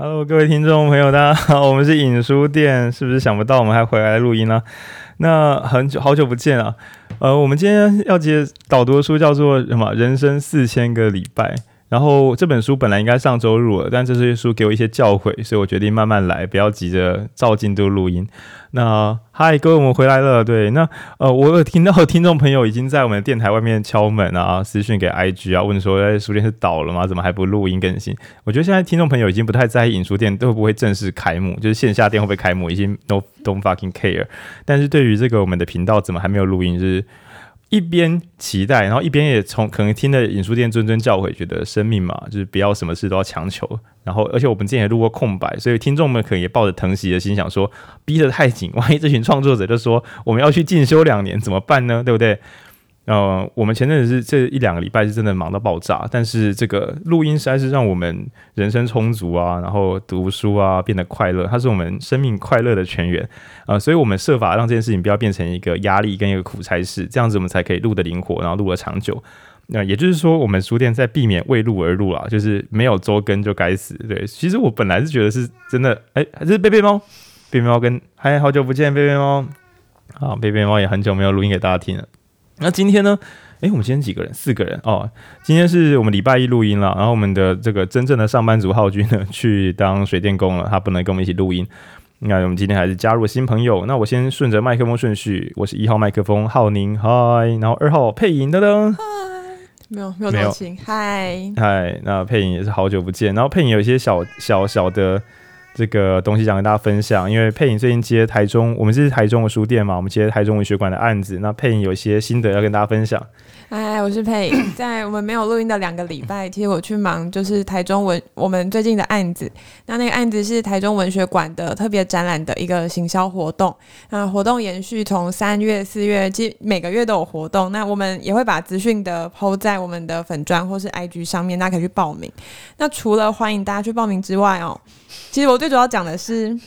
Hello，各位听众朋友，大家好，我们是影书店，是不是想不到我们还回来录音呢、那很久好久不见啊，呃，我们今天要接导读的书叫做什么？人生四千个礼拜。然后这本书本来应该上周录了，但这些书给我一些教诲，所以我决定慢慢来，不要急着照进度录音。那嗨，各位，我们回来了。对，那呃，我有听到听众朋友已经在我们的电台外面敲门啊，私讯给 IG 啊，问说，哎，书店是倒了吗？怎么还不录音更新？我觉得现在听众朋友已经不太在意影书店会不会正式开幕，就是线下店会不会开幕，已经 no don't fucking care。但是对于这个我们的频道怎么还没有录音，就是。一边期待，然后一边也从可能听了尹书店谆谆教诲，觉得生命嘛，就是不要什么事都要强求。然后，而且我们之前也录过空白，所以听众们可能也抱着疼惜的心想说，逼得太紧，万一这群创作者就说我们要去进修两年怎么办呢？对不对？呃，我们前阵子是这一两个礼拜是真的忙到爆炸，但是这个录音实在是让我们人生充足啊，然后读书啊变得快乐，它是我们生命快乐的泉源啊，所以我们设法让这件事情不要变成一个压力跟一个苦差事，这样子我们才可以录得灵活，然后录得长久。那也就是说，我们书店在避免为录而录啊，就是没有周更就该死。对，其实我本来是觉得是真的，哎，还是贝贝猫，贝贝猫跟嗨，好久不见，贝贝猫，好，贝贝猫也很久没有录音给大家听了。那今天呢？诶，我们今天几个人？四个人哦。今天是我们礼拜一录音了，然后我们的这个真正的上班族浩君呢，去当水电工了，他不能跟我们一起录音。那我们今天还是加入了新朋友。那我先顺着麦克风顺序，我是一号麦克风浩宁，嗨，然后二号配音，噔噔，嗨，没有没有表情，嗨嗨，那配音也是好久不见，然后配音有一些小小小的。这个东西想跟大家分享，因为佩影最近接台中，我们是台中的书店嘛，我们接台中文学馆的案子。那佩影有一些心得要跟大家分享。嗨，我是佩，在我们没有录音的两个礼拜，其实我去忙就是台中文我们最近的案子。那那个案子是台中文学馆的特别展览的一个行销活动。那活动延续从三月、四月，其实每个月都有活动。那我们也会把资讯的 PO 在我们的粉砖或是 IG 上面，大家可以去报名。那除了欢迎大家去报名之外哦。其实我最主要讲的是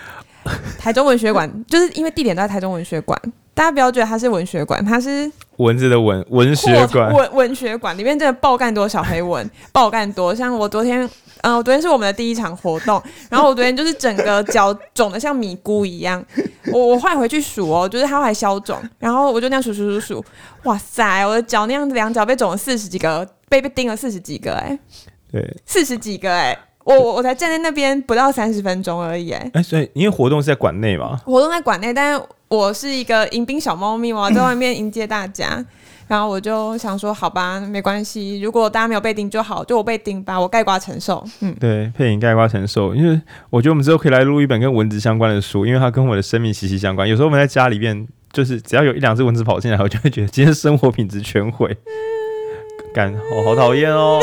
台中文学馆，就是因为地点都在台中文学馆，大家不要觉得它是文学馆，它是蚊子的文文学馆，文文学馆里面真的爆干多小黑文，爆干多。像我昨天，嗯、呃，我昨天是我们的第一场活动，然后我昨天就是整个脚肿的像米糊一样，我我后来回去数哦，就是它还消肿，然后我就那样数数数数，哇塞，我的脚那样子两脚被肿了四十几个，被被钉了四十几个、欸，哎，对，四十几个、欸，哎。我我我才站在那边不到三十分钟而已，哎，哎，所以因为活动是在馆内嘛，活动在馆内，但是我是一个迎宾小猫咪，我要在外面迎接大家，然后我就想说，好吧，没关系，如果大家没有被叮就好，就我被叮吧，我盖瓜承受，嗯，对，佩颖概括承受，因为我觉得我们之后可以来录一本跟蚊子相关的书，因为它跟我的生命息息相关。有时候我们在家里边，就是只要有一两只蚊子跑进来，我就会觉得今天生活品质全毁，干，我好讨厌哦，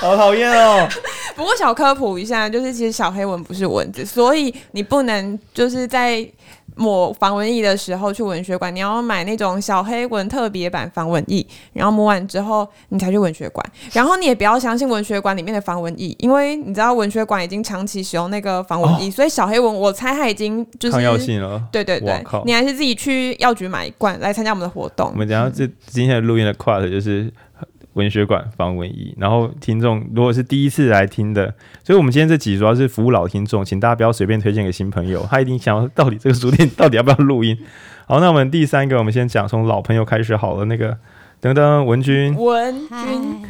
好讨厌哦。不过小科普一下，就是其实小黑蚊不是蚊子，所以你不能就是在抹防蚊液的时候去文学馆，你要买那种小黑蚊特别版防蚊液，然后抹完之后你才去文学馆。然后你也不要相信文学馆里面的防蚊液，因为你知道文学馆已经长期使用那个防蚊液，哦，所以小黑蚊我猜它已经就是抗药性了。对对对，你还是自己去药局买一罐来参加我们的活动。我们等下这今天的录音的 quote 就是。文学馆方文艺，然后听众如果是第一次来听的，所以我们今天这集主要是服务老听众，请大家不要随便推荐给新朋友，他一定想要到底这个书店到底要不要录音。好，那我们第三个，我们先讲从老朋友开始好了，那个等等文君，文君，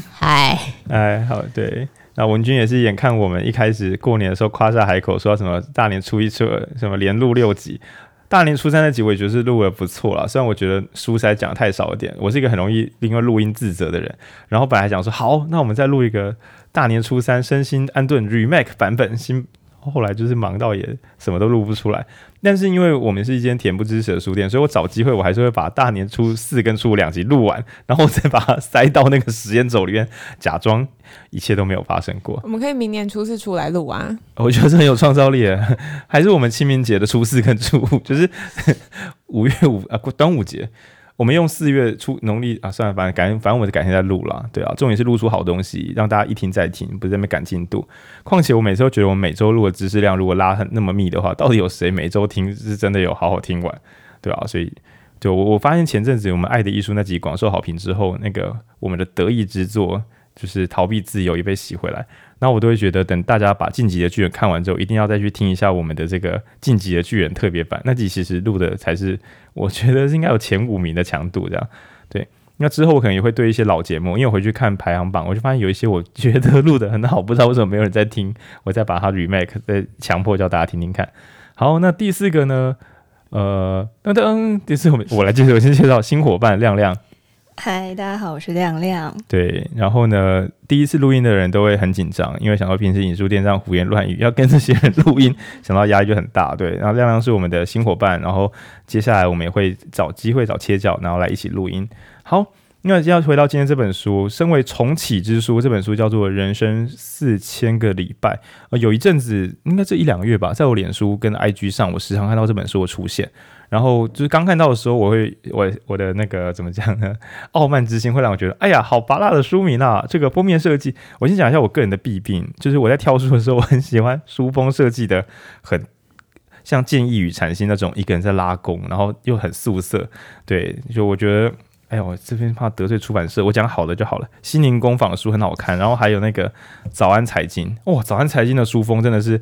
嗨，哎，好，对，那文君也是眼看我们一开始过年的时候夸下海口，说什么大年初一初二什么连录六集。大年初三那集我也觉得是录的不错啦，虽然我觉得书实在讲的太少一点。我是一个很容易因为录音自责的人，然后本来想说好，那我们再录一个大年初三身心安顿 remake 版本新。后来就是忙到也什么都录不出来，但是因为我们是一间恬不知耻的书店，所以我找机会我还是会把大年初四跟初五两集录完，然后再把它塞到那个时间轴里面，假装一切都没有发生过。我们可以明年初四出来录啊！我觉得是很有创造力，还是我们清明节的初四跟初五，就是五月五啊，过端午节。我们用四月初农历啊，算了，反正改，反正我是改天再录了，对啊，重点是录出好东西，让大家一听再听，不是在那么赶进度。况且我每次都觉得，我每周录的知识量如果拉很那么密的话，到底有谁每周听是真的有好好听完，对啊，所以，就我我发现前阵子我们爱的艺术那集广受好评之后，那个我们的得意之作就是逃避自由也被洗回来。那我都会觉得，等大家把《晋级的巨人》看完之后，一定要再去听一下我们的这个《晋级的巨人》特别版。那集其实录的才是我觉得应该有前五名的强度，这样对。那之后我可能也会对一些老节目，因为我回去看排行榜，我就发现有一些我觉得录的很好，不知道为什么没有人在听，我再把它 remake，再强迫叫大家听听看。好，那第四个呢？呃，噔噔，第四个我来介绍，我先介绍新伙伴亮亮。嗨，大家好，我是亮亮。对，然后呢，第一次录音的人都会很紧张，因为想到平时影书店这样胡言乱语，要跟这些人录音，想到压力就很大。对，然后亮亮是我们的新伙伴，然后接下来我们也会找机会找切角，然后来一起录音。好。那要回到今天这本书，身为重启之书，这本书叫做《人生四千个礼拜》。呃，有一阵子，应该这一两个月吧，在我脸书跟 IG 上，我时常看到这本书的出现。然后就是刚看到的时候，我会我我的那个怎么讲呢？傲慢之心会让我觉得，哎呀，好拔辣的书名啊！这个封面设计，我先讲一下我个人的弊病，就是我在挑书的时候，我很喜欢书封设计的很像《剑意与禅心》那种，一个人在拉弓，然后又很素色。对，就我觉得。哎呦，我这边怕得罪出版社，我讲好的就好了。心灵工坊的书很好看，然后还有那个早安财经，哇，早安财经的书封真的是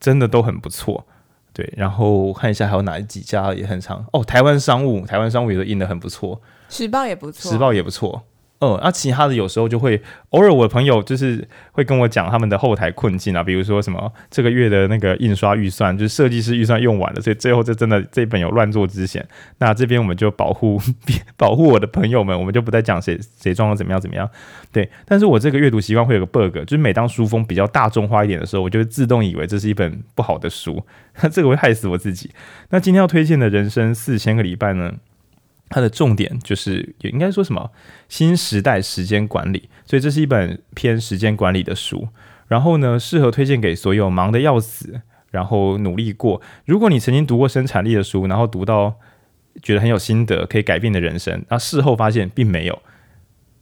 真的都很不错。对，然后看一下还有哪几家也很长哦，台湾商务，台湾商务也都印的很不错，时报也不错，时报也不错。嗯，那、其他的有时候就会偶尔，我的朋友就是会跟我讲他们的后台困境啊，比如说什么这个月的那个印刷预算，就是设计师预算用完了，所以最后这真的这本有乱做之嫌。那这边我们就保护 保护我的朋友们，我们就不再讲谁谁装的怎么样怎么样。对，但是我这个阅读习惯会有个 bug，就是每当书风比较大众化一点的时候，我就会自动以为这是一本不好的书，那 这个会害死我自己。那今天要推荐的人生四千个礼拜呢？它的重点就是，也应该说什么新时代时间管理，所以这是一本偏时间管理的书。然后呢，适合推荐给所有忙得要死，然后努力过。如果你曾经读过生产力的书，然后读到觉得很有心得，可以改变的人生，那事后发现并没有。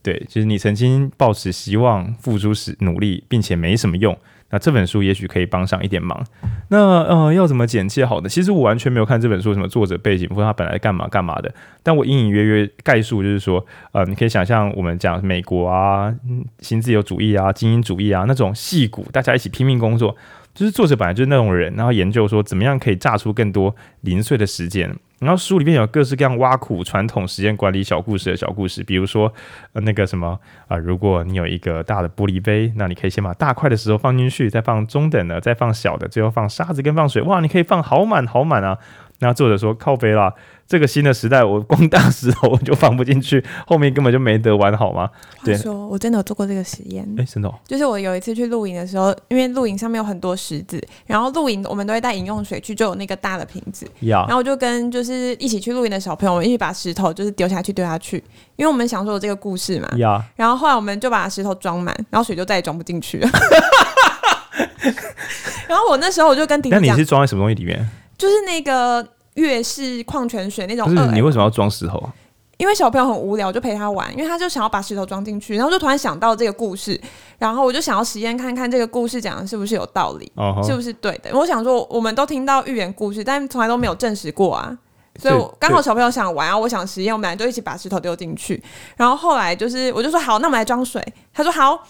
对，就是你曾经抱持希望，付出时努力，并且没什么用。那这本书也许可以帮上一点忙。那呃，要怎么简介好呢？其实我完全没有看这本书什么作者背景，或者他本来干嘛干嘛的。但我隐隐约约概述就是说，呃，你可以想象我们讲美国啊，新自由主义啊，精英主义啊那种戏骨，大家一起拼命工作，就是作者本来就是那种人，然后研究说怎么样可以榨出更多零碎的时间。然后书里面有各式各样挖苦传统时间管理小故事的小故事，比如说呃那个什么啊、如果你有一个大的玻璃杯，那你可以先把大块的石头放进去，再放中等的，再放小的，最后放沙子跟放水，哇，你可以放好满好满啊！那作者说靠背啦。这个新的时代，我光大石头我就放不进去，后面根本就没得玩，好吗？对，说我真的有做过这个实验。哎，真的、哦，就是我有一次去露营的时候，因为露营上面有很多石子，然后露营我们都会带饮用水去，就有那个大的瓶子。呀，然后我就跟就是一起去露营的小朋友，我们一起把石头就是丢下去，丢下去，因为我们想说有这个故事嘛。呀，然后后来我们就把石头装满，然后水就再也装不进去了。然后我那时候我就跟弟弟讲，那你是装在什么东西里面？就是那个。月氏矿泉水那种，不是你为什么要装石头啊？因为小朋友很无聊，我就陪他玩，因为他就想要把石头装进去，然后就突然想到这个故事，然后我就想要实验看看这个故事讲的是不是有道理，uh huh. 是不是对的。我想说，我们都听到寓言故事，但从来都没有证实过啊，所以我刚好小朋友想玩啊，我想实验，我们俩就一起把石头丢进去，然后后来就是我就说好，那我们来装水，他说好，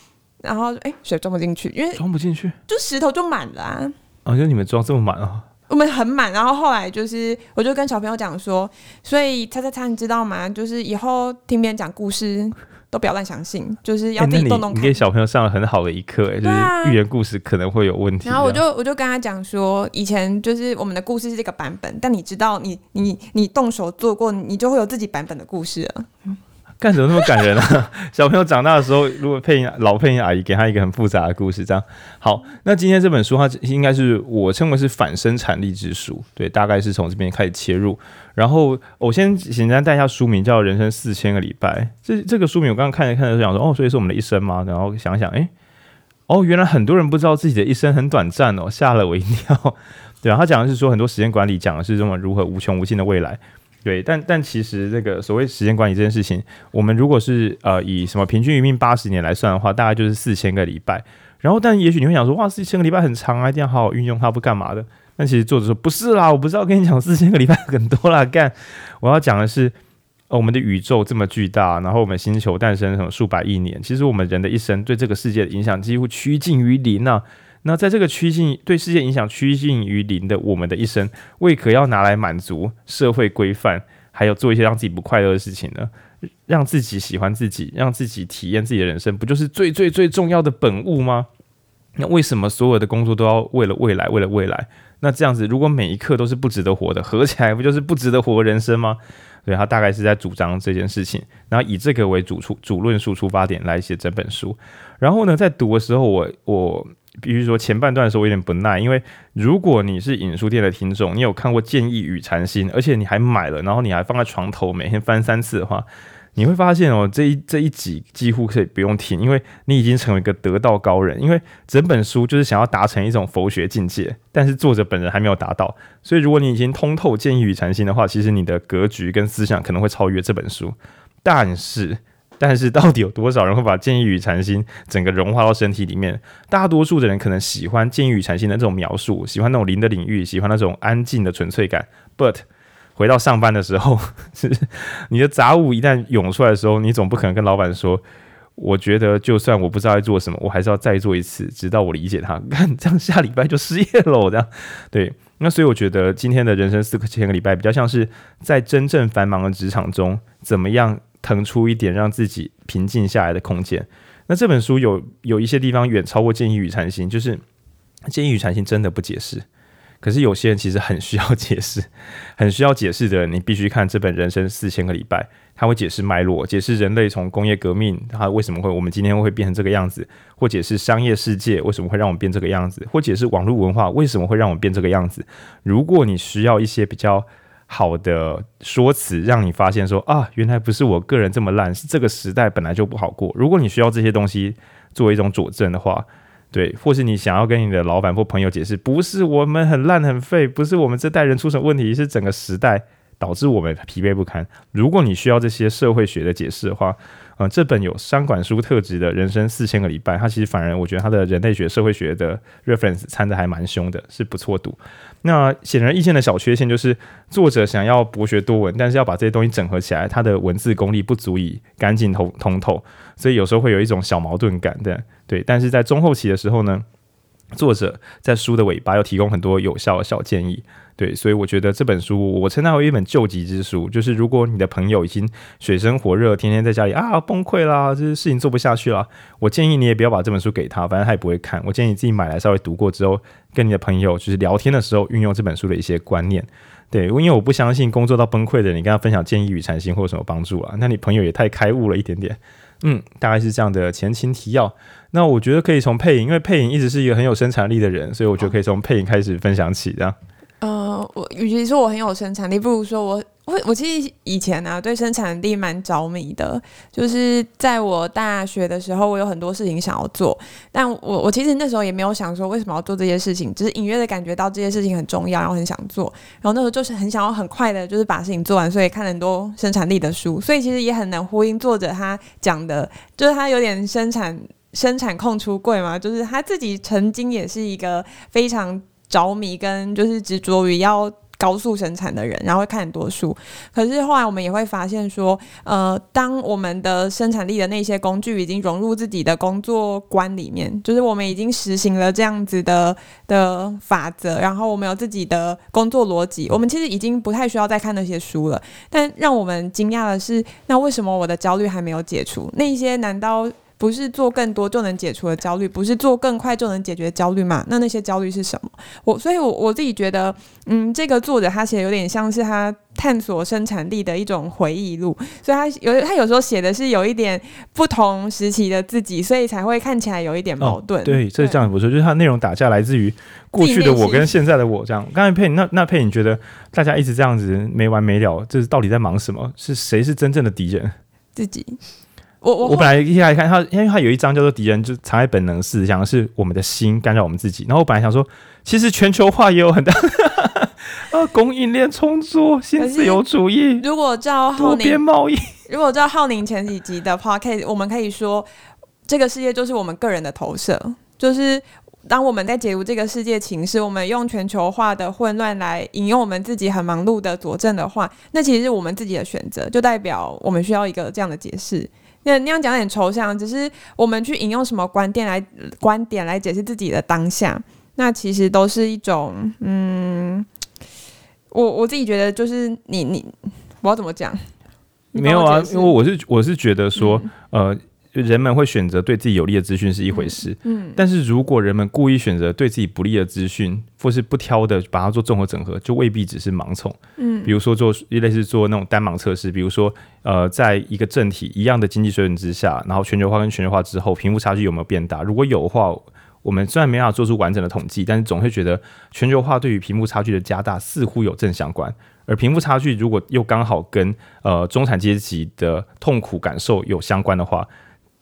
然后哎、欸，水装不进去，因为装不进去，就石头就满了啊，啊，就你们装这么满啊？我们很满，然后后来就是，我就跟小朋友讲说，所以猜猜猜，你知道吗？就是以后听别人讲故事都不要乱相信，就是要自己动动你，你给小朋友上了很好的一课，就是寓言故事可能会有问题。然后我就我就跟他讲说，以前就是我们的故事是这个版本，但你知道你，你你你动手做过，你就会有自己版本的故事了。嗯干什么那么感人啊？小朋友长大的时候，如果配音老配音阿姨给他一个很复杂的故事，这样好。那今天这本书它应该是我称为是反生产力之书，对，大概是从这边开始切入。然后我先简单带一下书名，叫《人生四千个礼拜》。这这个书名我刚刚看着看着就想说，哦，所以是我们的一生吗？然后想想，哎，哦，原来很多人不知道自己的一生很短暂哦，吓了我一跳。对啊，他讲的是说很多时间管理讲的是这么如何无穷无尽的未来。对，但但其实这个所谓时间管理这件事情，我们如果是呃以什么平均余命八十年来算的话，大概就是四千个礼拜。然后，但也许你会想说，哇，四千个礼拜很长啊，一定要好好运用它，不干嘛的？但其实作者说不是啦，我不是要跟你讲四千个礼拜很多啦，干，我要讲的是，呃，我们的宇宙这么巨大，然后我们星球诞生什么数百亿年，其实我们人的一生对这个世界的影响几乎趋近于零啊。那在这个趋近对世界影响趋近于零的我们的一生，为何要拿来满足社会规范，还有做一些让自己不快乐的事情呢？让自己喜欢自己，让自己体验自己的人生，不就是最最最重要的本物吗？那为什么所有的工作都要为了未来，为了未来？那这样子，如果每一刻都是不值得活的，合起来不就是不值得活人生吗？对，他大概是在主张这件事情，然后以这个为主出主论述出发点来写整本书。然后呢，在读的时候，我我比如说前半段的时候我有点不耐，因为如果你是影书店的听众，你有看过《建议与禅心》，而且你还买了，然后你还放在床头，每天翻三次的话。你会发现哦，这一这一集几乎可以不用听，因为你已经成为一个得道高人。因为整本书就是想要达成一种佛学境界，但是作者本人还没有达到。所以，如果你已经通透《建议与禅心》的话，其实你的格局跟思想可能会超越这本书。但是，但是到底有多少人会把《建议与禅心》整个融化到身体里面？大多数的人可能喜欢《建议与禅心》的这种描述，喜欢那种灵的领域，喜欢那种安静的纯粹感。But 回到上班的时候，你的杂物一旦涌出来的时候，你总不可能跟老板说：“我觉得就算我不知道在做什么，我还是要再做一次，直到我理解它。”看这样下礼拜就失业了，这样对。那所以我觉得今天的人生四个千个礼拜比较像是在真正繁忙的职场中，怎么样腾出一点让自己平静下来的空间。那这本书有有一些地方远超过《建议与禅心》，就是《建议与禅心》真的不解释。可是有些人其实很需要解释，很需要解释的，你必须看这本《人生四千个礼拜》，他会解释脉络，解释人类从工业革命，他为什么会我们今天会变成这个样子，或解释商业世界为什么会让我们变这个样子，或解释网络文化为什么会让我们变这个样子。如果你需要一些比较好的说辞，让你发现说啊，原来不是我个人这么烂，是这个时代本来就不好过。如果你需要这些东西作为一种佐证的话。对，或是你想要跟你的老板或朋友解释，不是我们很烂很废，不是我们这代人出什么问题，是整个时代导致我们疲惫不堪。如果你需要这些社会学的解释的话，嗯、这本有商管书特质的人生四千个礼拜，它其实反而我觉得它的人类学、社会学的 reference 掺的还蛮凶的，是不错读。那显而易见的小缺陷就是，作者想要博学多闻，但是要把这些东西整合起来，他的文字功力不足以干净通通透，所以有时候会有一种小矛盾感的。对，但是在中后期的时候呢，作者在书的尾巴又提供很多有效的小建议。对，所以我觉得这本书我称它为一本救急之书。就是如果你的朋友已经水深火热，天天在家里啊崩溃啦，这些事情做不下去了，我建议你也不要把这本书给他，反正他也不会看。我建议你自己买来稍微读过之后，跟你的朋友就是聊天的时候运用这本书的一些观念。对，因为我不相信工作到崩溃的，你跟他分享建议与禅心会有什么帮助啊？那你朋友也太开悟了一点点。嗯，大概是这样的前情提要。那我觉得可以从配音，因为配音一直是一个很有生产力的人，所以我觉得可以从配音开始分享起，这样。呃，我与其说我很有生产力，不如说我我我其实以前呢、啊、对生产力蛮着迷的。就是在我大学的时候，我有很多事情想要做，但我我其实那时候也没有想说为什么要做这些事情，只是隐约的感觉到这些事情很重要，然后很想做。然后那时候就是很想要很快的，就是把事情做完，所以看了很多生产力的书，所以其实也很能呼应作者他讲的，就是他有点生产生产控出柜嘛，就是他自己曾经也是一个非常。着迷跟就是执着于要高速生产的人，然后会看很多书。可是后来我们也会发现说，呃，当我们的生产力的那些工具已经融入自己的工作观里面，就是我们已经实行了这样子的的法则，然后我们有自己的工作逻辑，我们其实已经不太需要再看那些书了。但让我们惊讶的是，那为什么我的焦虑还没有解除？那些难道？不是做更多就能解除的焦虑，不是做更快就能解决的焦虑嘛？那那些焦虑是什么？我所以我，我我自己觉得，嗯，这个作者他写的有点像是他探索生产力的一种回忆录，所以他有他有时候写的是有一点不同时期的自己，所以才会看起来有一点矛盾。哦、对，这这样不错，就是他内容打架来自于过去的我跟现在的我这样。刚才佩那那佩，你觉得大家一直这样子没完没了，这是到底在忙什么？是谁是真正的敌人？自己。我我我本来一来看他，因为他有一章叫做“敌人”，就藏在本能四，讲的是我们的心干扰我们自己。然后我本来想说，其实全球化也有很大 啊，供应链充足、新自由主义。如果照浩宁贸易，如果照浩宁前几集的 podcast，我们可以说，这个世界就是我们个人的投射，就是。当我们在解读这个世界情势，我们用全球化的混乱来引用我们自己很忙碌的佐证的话，那其实是我们自己的选择，就代表我们需要一个这样的解释。那那样讲有点抽象，只是我们去引用什么观点来观点来解释自己的当下，那其实都是一种嗯，我我自己觉得就是你你我要怎么讲？没有啊，因为我是我是觉得说、嗯、呃。人们会选择对自己有利的资讯是一回事，嗯，嗯，但是如果人们故意选择对自己不利的资讯，或是不挑的把它做综合整合，就未必只是盲从，嗯，比如说做类似做那种单盲测试，比如说呃，在一个政体一样的经济水准之下，然后全球化跟全球化之后，贫富差距有没有变大？如果有的话，我们虽然没办法做出完整的统计，但是总会觉得全球化对于贫富差距的加大似乎有正相关，而贫富差距如果又刚好跟呃中产阶级的痛苦感受有相关的话。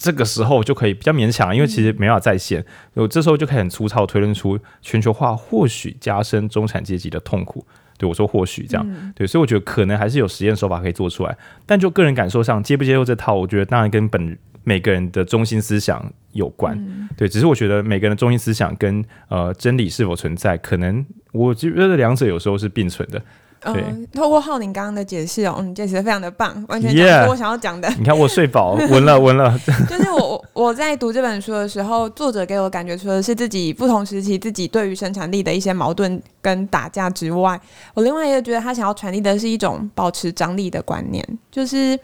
这个时候就可以比较勉强，因为其实没办法在线。我、嗯、这时候就可以很粗糙推论出全球化或许加深中产阶级的痛苦。对我说或许这样，嗯、对，所以我觉得可能还是有实验手法可以做出来。但就个人感受上，接不接受这套，我觉得当然跟本每个人的中心思想有关。嗯、对，只是我觉得每个人的中心思想跟呃真理是否存在，可能我觉得两者有时候是并存的。嗯，透过浩宁刚刚的解释哦，嗯，解释的非常的棒，完全讲出我想要讲的。Yeah, 你看我睡饱，闻 了闻了。就是我我在读这本书的时候，作者给我感觉除了是自己不同时期自己对于生产力的一些矛盾跟打架之外，我另外一个觉得他想要传递的是一种保持张力的观念，就是。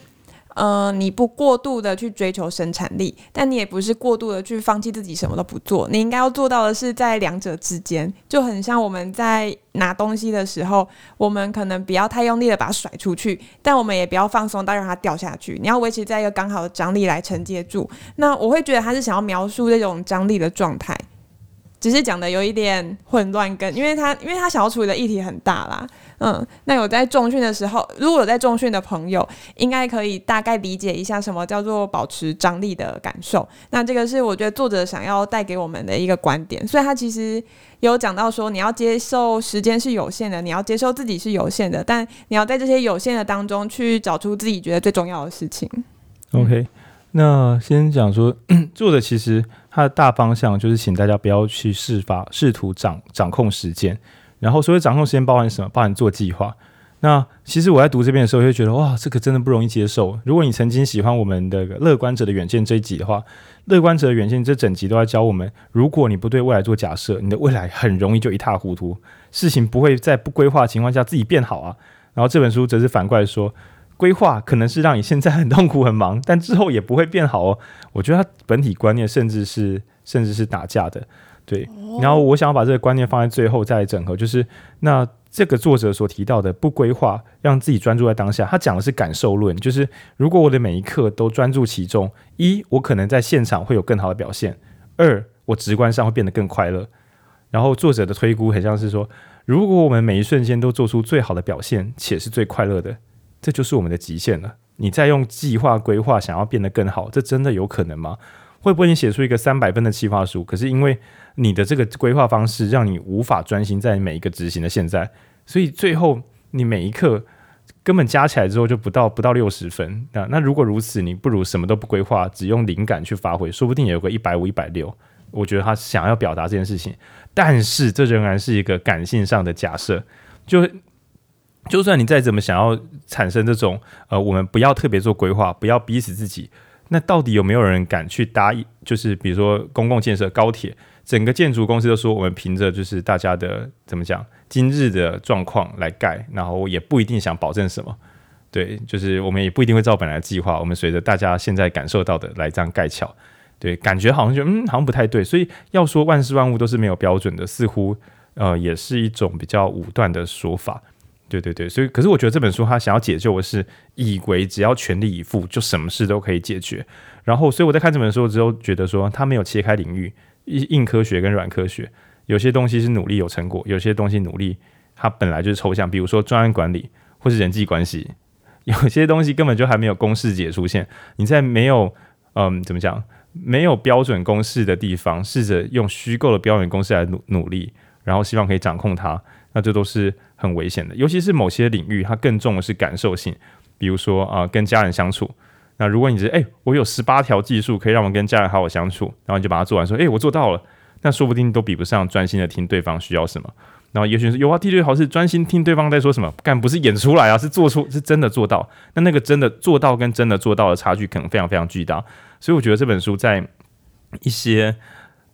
呃，你不过度的去追求生产力，但你也不是过度的去放弃自己什么都不做。你应该要做到的是在两者之间，就很像我们在拿东西的时候，我们可能不要太用力的把它甩出去，但我们也不要放松到让它掉下去。你要维持在一个刚好的张力来承接住。那我会觉得他是想要描述这种张力的状态，只是讲的有一点混乱，跟因为他因为他想要处理的议题很大啦。嗯，那有在重训的时候，如果有在重训的朋友，应该可以大概理解一下什么叫做保持张力的感受。那这个是我觉得作者想要带给我们的一个观点。所以他其实有讲到说，你要接受时间是有限的，你要接受自己是有限的，但你要在这些有限的当中去找出自己觉得最重要的事情。OK，那先讲说，作者其实它的大方向就是请大家不要去试法试图掌掌控时间。然后，所谓掌控时间包含什么？包含做计划。那其实我在读这边的时候，就觉得哇，这个真的不容易接受。如果你曾经喜欢我们的《乐观者的远见》这一集的话，《乐观者的远见》这整集都在教我们：如果你不对未来做假设，你的未来很容易就一塌糊涂，事情不会在不规划的情况下自己变好啊。然后这本书则是反过来说，规划可能是让你现在很痛苦、很忙，但之后也不会变好哦。我觉得它本体观念甚至是甚至是打架的。对，然后我想要把这个观念放在最后再来整合，就是那这个作者所提到的不规划，让自己专注在当下。他讲的是感受论，就是如果我的每一刻都专注其中，一我可能在现场会有更好的表现；二我直观上会变得更快乐。然后作者的推估很像是说，如果我们每一瞬间都做出最好的表现，且是最快乐的，这就是我们的极限了。你再用计划规划想要变得更好，这真的有可能吗？会不会你写出一个三百分的计划书，可是因为你的这个规划方式让你无法专心在每一个执行的现在，所以最后你每一刻根本加起来之后就不到不到六十分。那那如果如此，你不如什么都不规划，只用灵感去发挥，说不定有个一百五、一百六。我觉得他想要表达这件事情，但是这仍然是一个感性上的假设。就就算你再怎么想要产生这种呃，我们不要特别做规划，不要逼死自己。那到底有没有人敢去搭？就是比如说公共建设、高铁，整个建筑公司都说我们凭着就是大家的怎么讲今日的状况来盖，然后也不一定想保证什么。对，就是我们也不一定会照本来计划，我们随着大家现在感受到的来这样盖桥。对，感觉好像就嗯，好像不太对。所以要说万事万物都是没有标准的，似乎呃也是一种比较武断的说法。对对对，所以可是我觉得这本书他想要解救的是，以为只要全力以赴就什么事都可以解决。然后，所以我在看这本书之后，觉得说他没有切开领域，硬科学跟软科学，有些东西是努力有成果，有些东西努力它本来就是抽象，比如说专案管理或是人际关系，有些东西根本就还没有公式解出现。你在没有嗯怎么讲没有标准公式的地方，试着用虚构的标准公式来努努力，然后希望可以掌控它。那这都是很危险的，尤其是某些领域，它更重的是感受性。比如说啊、跟家人相处。那如果你觉得，哎，我有十八条技术可以让我跟家人好好相处，然后你就把它做完，说，哎，我做到了。那说不定都比不上专心的听对方需要什么。然后也许是有啊，的确好是专心听对方在说什么，干不是演出来啊，是做出是真的做到。那那个真的做到跟真的做到的差距可能非常非常巨大。所以我觉得这本书在一些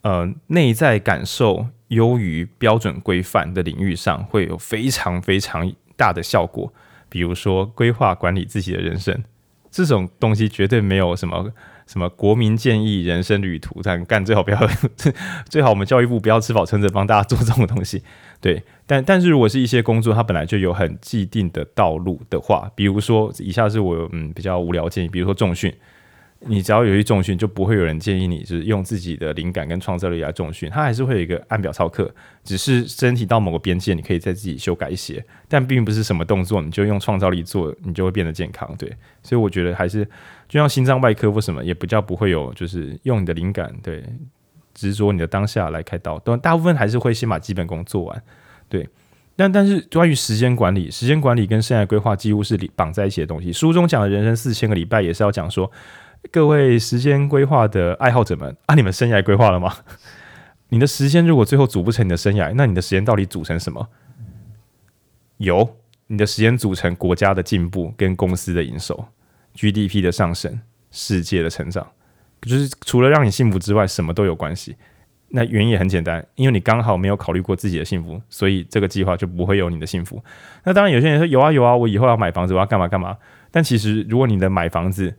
呃内在感受优于标准规范的领域上，会有非常非常大的效果。比如说规划管理自己的人生，这种东西绝对没有什么。什么国民建议人生旅途？但干最好不要，最好我们教育部不要吃饱撑着帮大家做这种东西。对，但但是如果是一些工作，它本来就有很既定的道路的话，比如说以下是我嗯比较无聊建议，比如说重训。你只要有一重训，就不会有人建议你就是用自己的灵感跟创造力来重训，它还是会有一个按表操课，只是身体到某个边界，你可以再自己修改一些，但并不是什么动作你就用创造力做，你就会变得健康。对，所以我觉得还是就像心脏外科或什么，也不叫不会有，就是用你的灵感，对，执着你的当下来开刀，但大部分还是会先把基本功做完。对，但但是关于时间管理，时间管理跟生涯规划几乎是绑在一起的东西。书中讲的人生四千个礼拜也是要讲说。各位时间规划的爱好者们啊，你们生涯规划了吗？你的时间如果最后组不成你的生涯，那你的时间到底组成什么？有，你的时间组成国家的进步跟公司的营收、GDP 的上升、世界的成长，就是除了让你幸福之外，什么都有关系。那原因也很简单，因为你刚好没有考虑过自己的幸福，所以这个计划就不会有你的幸福。那当然，有些人说有啊有啊，我以后要买房子，我要干嘛干嘛。但其实，如果你的买房子，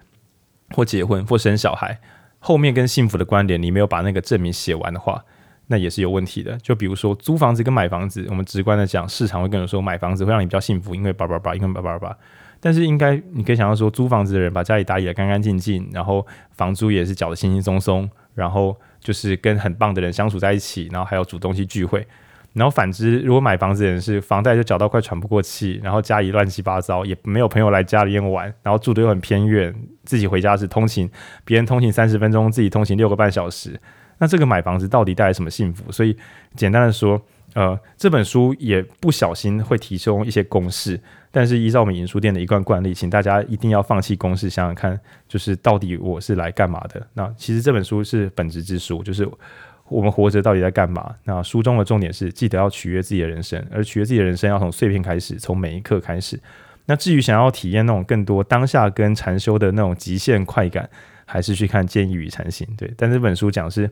或结婚或生小孩，后面跟幸福的关联，你没有把那个证明写完的话，那也是有问题的。就比如说租房子跟买房子，我们直观的讲，市场会跟你说买房子会让你比较幸福，因为叭叭叭，因为叭叭叭。但是应该你可以想到说，租房子的人把家里打理的干干净净，然后房租也是缴得轻轻松松，然后就是跟很棒的人相处在一起，然后还有煮东西聚会。然后反之，如果买房子的人是房贷就缴到快喘不过气，然后家里乱七八糟，也没有朋友来家里面玩，然后住的又很偏远，自己回家是通勤，别人通勤三十分钟，自己通勤六个半小时，那这个买房子到底带来什么幸福？所以简单的说，呃，这本书也不小心会提供一些公式，但是依照我们银书店的一贯惯例，请大家一定要放弃公式，想想看，就是到底我是来干嘛的？那其实这本书是本质之书，就是。我们活着到底在干嘛？那书中的重点是，记得要取悦自己的人生，而取悦自己的人生要从碎片开始，从每一刻开始。那至于想要体验那种更多当下跟禅修的那种极限快感，还是去看《建议与禅行》。对，但这本书讲是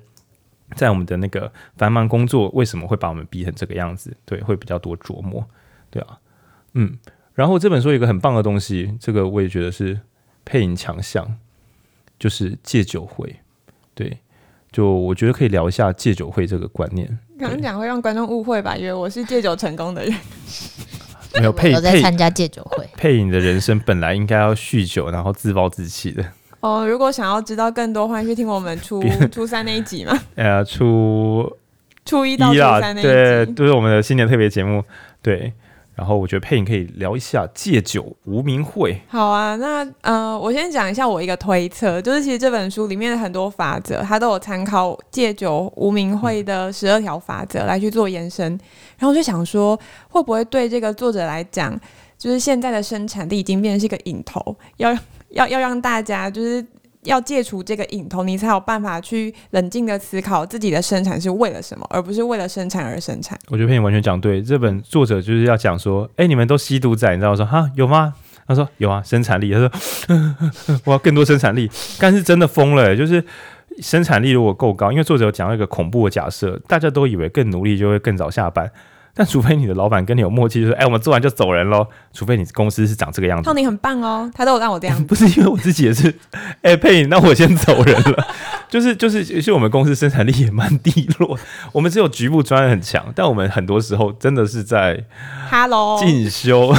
在我们的那个繁忙工作为什么会把我们逼成这个样子？对，会比较多琢磨。对啊，嗯。然后这本书有一个很棒的东西，这个我也觉得是配影强项，就是戒酒会。对。就我觉得可以聊一下戒酒会这个观念。刚刚讲会让观众误会吧，以为我是戒酒成功的人。没有 配，我在参加戒酒会。配影的人生本来应该要酗酒，然后自暴自弃的。哦，如果想要知道更多，欢迎去听我们初初三那一集嘛。呃，初初一到初三那一集，对，都是我们的新年特别节目，对。然后我觉得配影可以聊一下戒酒无名会。好啊，那呃，我先讲一下我一个推测，就是其实这本书里面的很多法则，它都有参考戒酒无名会的十二条法则来去做延伸。然后我就想说，会不会对这个作者来讲，就是现在的生产力已经变成是一个瘾头，要 要要让大家就是。要戒除这个瘾头，你才有办法去冷静的思考自己的生产是为了什么，而不是为了生产而生产。我觉得配影完全讲对，这本作者就是要讲说，哎，你们都吸毒仔，你知道我说哈有吗？他说有啊，生产力。他说呵呵 我要更多生产力，但是真的疯了，就是生产力如果够高，因为作者有讲到一个恐怖的假设，大家都以为更努力就会更早下班。但除非你的老板跟你有默契，就是哎、欸，我们做完就走人喽。除非你公司是长这个样子。那，你很棒哦，他都有让我这样。不是因为我自己也是，哎、欸，配影，那我先走人了。就是就是，其实我们公司生产力也蛮低落，我们只有局部专业很强，但我们很多时候真的是在，Hello 进修。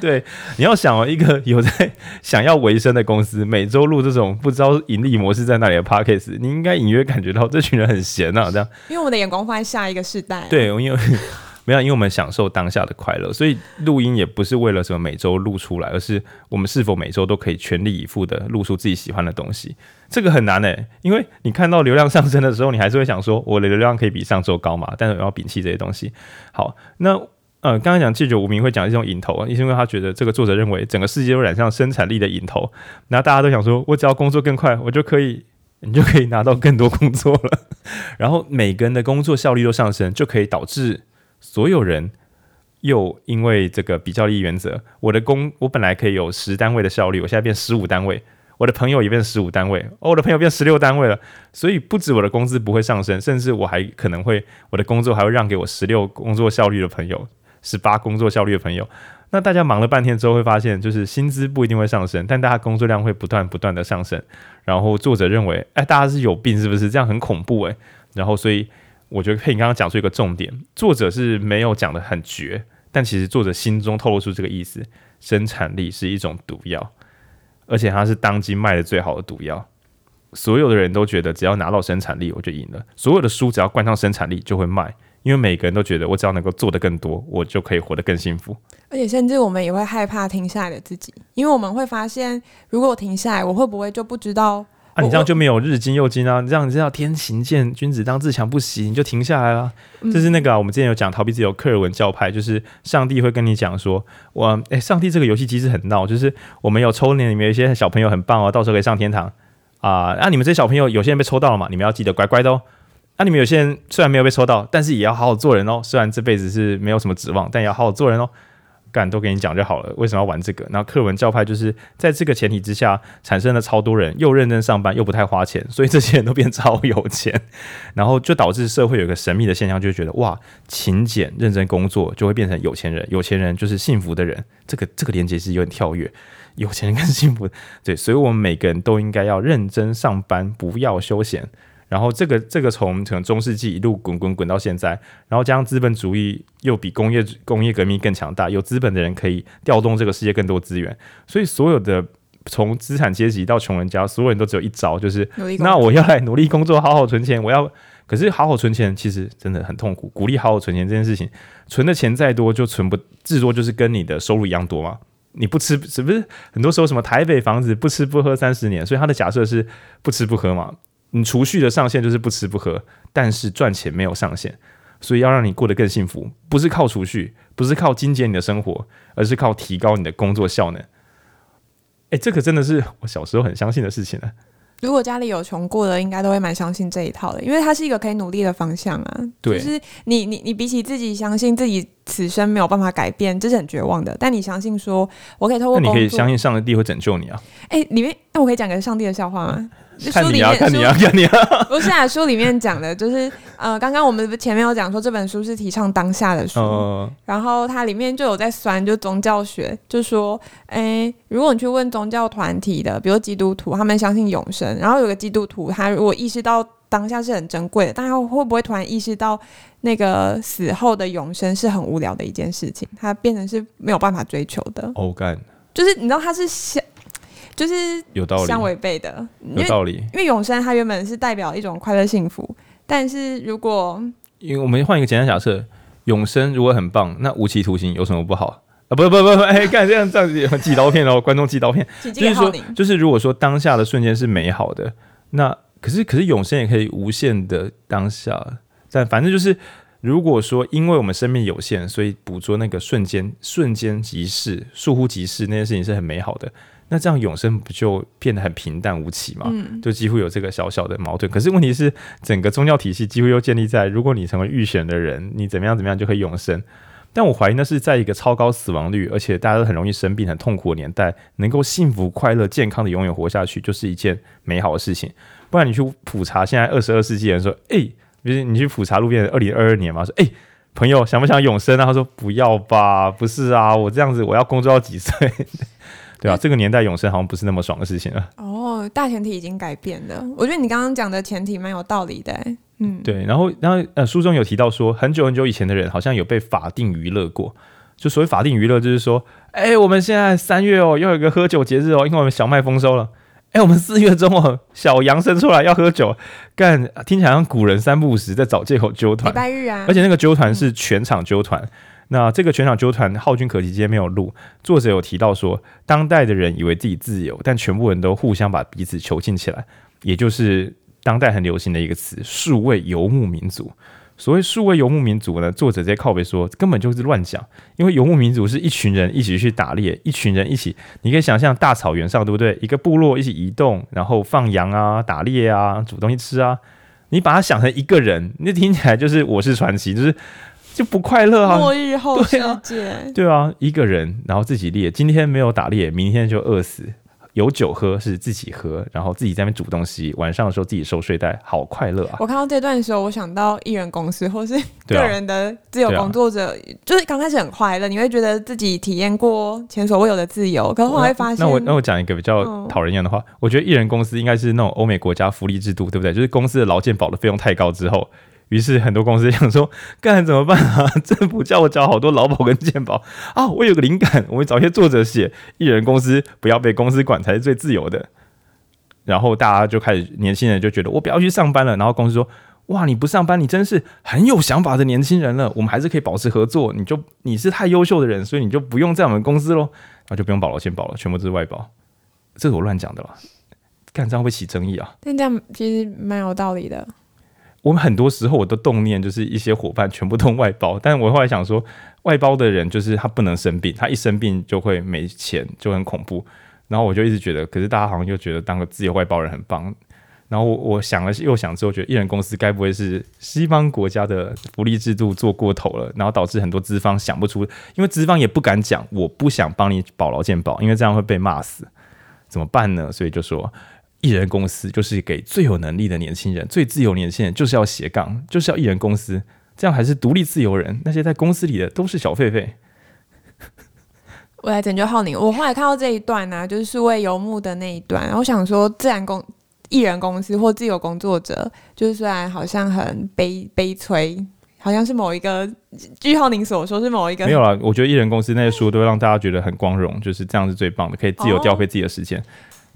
对，你要想哦，一个有在想要维生的公司，每周录这种不知道盈利模式在哪里的 Podcast，你应该隐约感觉到这群人很闲啊，这样。因为我们的眼光放在下一个世代。对，因为。没有，因为我们享受当下的快乐，所以录音也不是为了什么每周录出来，而是我们是否每周都可以全力以赴的录出自己喜欢的东西。这个很难诶，因为你看到流量上升的时候，你还是会想说，我的流量可以比上周高嘛？但是我要摒弃这些东西。好，那呃，刚刚讲戒酒无名会讲这种瘾头，是因为他觉得这个作者认为整个世界都染上生产力的瘾头，那大家都想说我只要工作更快，我就可以。你就可以拿到更多工作了。然后每个人的工作效率都上升，就可以导致所有人又因为这个比较利益原则，我的工我本来可以有十单位的效率，我现在变十五单位。我的朋友也变十五单位，哦，我的朋友变十六单位了，所以不止我的工资不会上升，甚至我还可能会我的工作还会让给我十六工作效率的朋友，十八工作效率的朋友。那大家忙了半天之后会发现，就是薪资不一定会上升，但大家工作量会不断不断的上升。然后作者认为，哎，大家是有病是不是？这样很恐怖诶。然后所以我觉得佩颖刚刚讲出一个重点，作者是没有讲得很绝，但其实作者心中透露出这个意思：生产力是一种毒药。而且它是当今卖的最好的毒药，所有的人都觉得只要拿到生产力我就赢了，所有的书只要冠上生产力就会卖，因为每个人都觉得我只要能够做得更多，我就可以活得更幸福。而且甚至我们也会害怕停下来的自己，因为我们会发现，如果我停下来，我会不会就不知道？啊，你这样就没有日精又精啊！你这样你知道天行健，君子当自强不息，你就停下来了。这、嗯、是那个、啊、我们之前有讲逃避自由，克尔文教派，就是上帝会跟你讲说，我诶，上帝这个游戏机制很闹，就是我们有抽签里面有一些小朋友很棒哦，到时候可以上天堂啊。那、啊、你们这些小朋友有些人被抽到了嘛？你们要记得乖乖的哦。那、啊、你们有些人虽然没有被抽到，但是也要好好做人哦。虽然这辈子是没有什么指望，但也要好好做人哦。干都给你讲就好了，为什么要玩这个？然后克文教派就是在这个前提之下产生了超多人又认真上班又不太花钱，所以这些人都变超有钱，然后就导致社会有个神秘的现象，就觉得哇，勤俭认真工作就会变成有钱人，有钱人就是幸福的人。这个这个连接是有点跳跃，有钱人更幸福，对，所以我们每个人都应该要认真上班，不要休闲。然后这个这个从可能中世纪一路滚滚滚到现在，然后加上资本主义又比工业工业革命更强大，有资本的人可以调动这个世界更多资源，所以所有的从资产阶级到穷人家，所有人都只有一招，就是那我要来努力工作，好好存钱。我要可是好好存钱，其实真的很痛苦。鼓励好好存钱这件事情，存的钱再多，就存不至多就是跟你的收入一样多嘛。你不吃是不是很多时候什么台北房子不吃不喝三十年，所以他的假设是不吃不喝嘛。你储蓄的上限就是不吃不喝，但是赚钱没有上限，所以要让你过得更幸福，不是靠储蓄，不是靠精简你的生活，而是靠提高你的工作效能。诶，这可真的是我小时候很相信的事情呢。如果家里有穷过的，应该都会蛮相信这一套的，因为它是一个可以努力的方向啊。对，就是你你你比起自己相信自己此生没有办法改变，这是很绝望的。但你相信说，我可以透过，那你可以相信上帝会拯救你啊。诶，里面那我可以讲个上帝的笑话吗？看你啊，看你啊，看你啊！不是啊，书里面讲的就是，呃，刚刚我们前面有讲说这本书是提倡当下的书，哦、然后它里面就有在酸，就宗教学，就说，哎、欸，如果你去问宗教团体的，比如基督徒，他们相信永生，然后有个基督徒，他如果意识到当下是很珍贵的，但他会不会突然意识到那个死后的永生是很无聊的一件事情，他变成是没有办法追求的？哦，干，就是你知道他是想。就是有道理，相违背的，有道理。因为永生它原本是代表一种快乐幸福，但是如果因为我们换一个简单假设，永生如果很棒，那无期徒刑有什么不好啊？不不不不，哎，干这样这样子寄刀片哦，观众寄刀片。就是说，就是如果说当下的瞬间是美好的，那可是可是永生也可以无限的当下，但反正就是，如果说因为我们生命有限，所以捕捉那个瞬间瞬间即逝、倏忽即逝那件事情是很美好的。那这样永生不就变得很平淡无奇吗？嗯，就几乎有这个小小的矛盾。可是问题是，整个宗教体系几乎又建立在，如果你成为预选的人，你怎么样怎么样就可以永生。但我怀疑那是在一个超高死亡率，而且大家都很容易生病、很痛苦的年代，能够幸福、快乐、健康的永远活下去，就是一件美好的事情。不然你去普查现在二十二世纪人说，哎、欸，比如你去普查路边的二零二二年嘛，说，哎、欸，朋友想不想永生啊？他说不要吧，不是啊，我这样子我要工作到几岁？对啊，这个年代永生好像不是那么爽的事情了。哦，大前提已经改变了。我觉得你刚刚讲的前提蛮有道理的。嗯，对。然后，然后呃，书中有提到说，很久很久以前的人好像有被法定娱乐过。就所谓法定娱乐，就是说，哎，我们现在三月哦，要有一个喝酒节日哦，因为我们小麦丰收了。哎，我们四月中哦，小羊生出来要喝酒，干，听起来像古人三不五时在找借口纠团。礼拜日啊，而且那个纠团是全场纠团。嗯那这个全场纠团浩君可期，今天没有录。作者有提到说，当代的人以为自己自由，但全部人都互相把彼此囚禁起来，也就是当代很流行的一个词——数位游牧民族。所谓数位游牧民族呢，作者直接靠北说根本就是乱讲，因为游牧民族是一群人一起去打猎，一群人一起，你可以想象大草原上，对不对？一个部落一起移动，然后放羊啊、打猎啊、煮东西吃啊，你把它想成一个人，那听起来就是我是传奇，就是就不快乐啊。末日后世界，对啊，对啊，一个人然后自己猎，今天没有打猎，明天就饿死。有酒喝是自己喝，然后自己在那边煮东西，晚上的时候自己收睡袋，好快乐啊！我看到这段的时候，我想到艺人公司或是个人的自由工作者，啊啊、就是刚开始很快乐，你会觉得自己体验过前所未有的自由，可是后来会发现，那我那我讲一个比较讨人厌的话，嗯、我觉得艺人公司应该是那种欧美国家福利制度，对不对？就是公司的劳健保的费用太高之后。于是很多公司想说，干怎么办啊？政府叫我缴好多劳保跟健保啊！我有个灵感，我会找一些作者写，艺人公司不要被公司管才是最自由的。然后大家就开始，年轻人就觉得我不要去上班了。然后公司说，哇，你不上班，你真是很有想法的年轻人了。我们还是可以保持合作。你就你是太优秀的人，所以你就不用在我们公司喽，那就不用保劳健保了，全部都是外包。这是我乱讲的吧？干这样会起争议啊？但这样其实蛮有道理的。我们很多时候我都动念，就是一些伙伴全部都外包，但我后来想说，外包的人就是他不能生病，他一生病就会没钱，就很恐怖。然后我就一直觉得，可是大家好像就觉得当个自由外包人很棒。然后我我想了又想之后，觉得艺人公司该不会是西方国家的福利制度做过头了，然后导致很多资方想不出，因为资方也不敢讲，我不想帮你保劳健保，因为这样会被骂死，怎么办呢？所以就说。艺人公司就是给最有能力的年轻人，最自由年轻人就是要斜杠，就是要艺人公司，这样还是独立自由人。那些在公司里的都是小狒狒。我来拯救浩宁。我后来看到这一段呢、啊，就是数位游牧的那一段，然后我想说，自然公艺人公司或自由工作者，就是虽然好像很悲悲催，好像是某一个，据浩宁所说是某一个。没有啦，我觉得艺人公司那些书都会让大家觉得很光荣，就是这样是最棒的，可以自由调配自己的时间。哦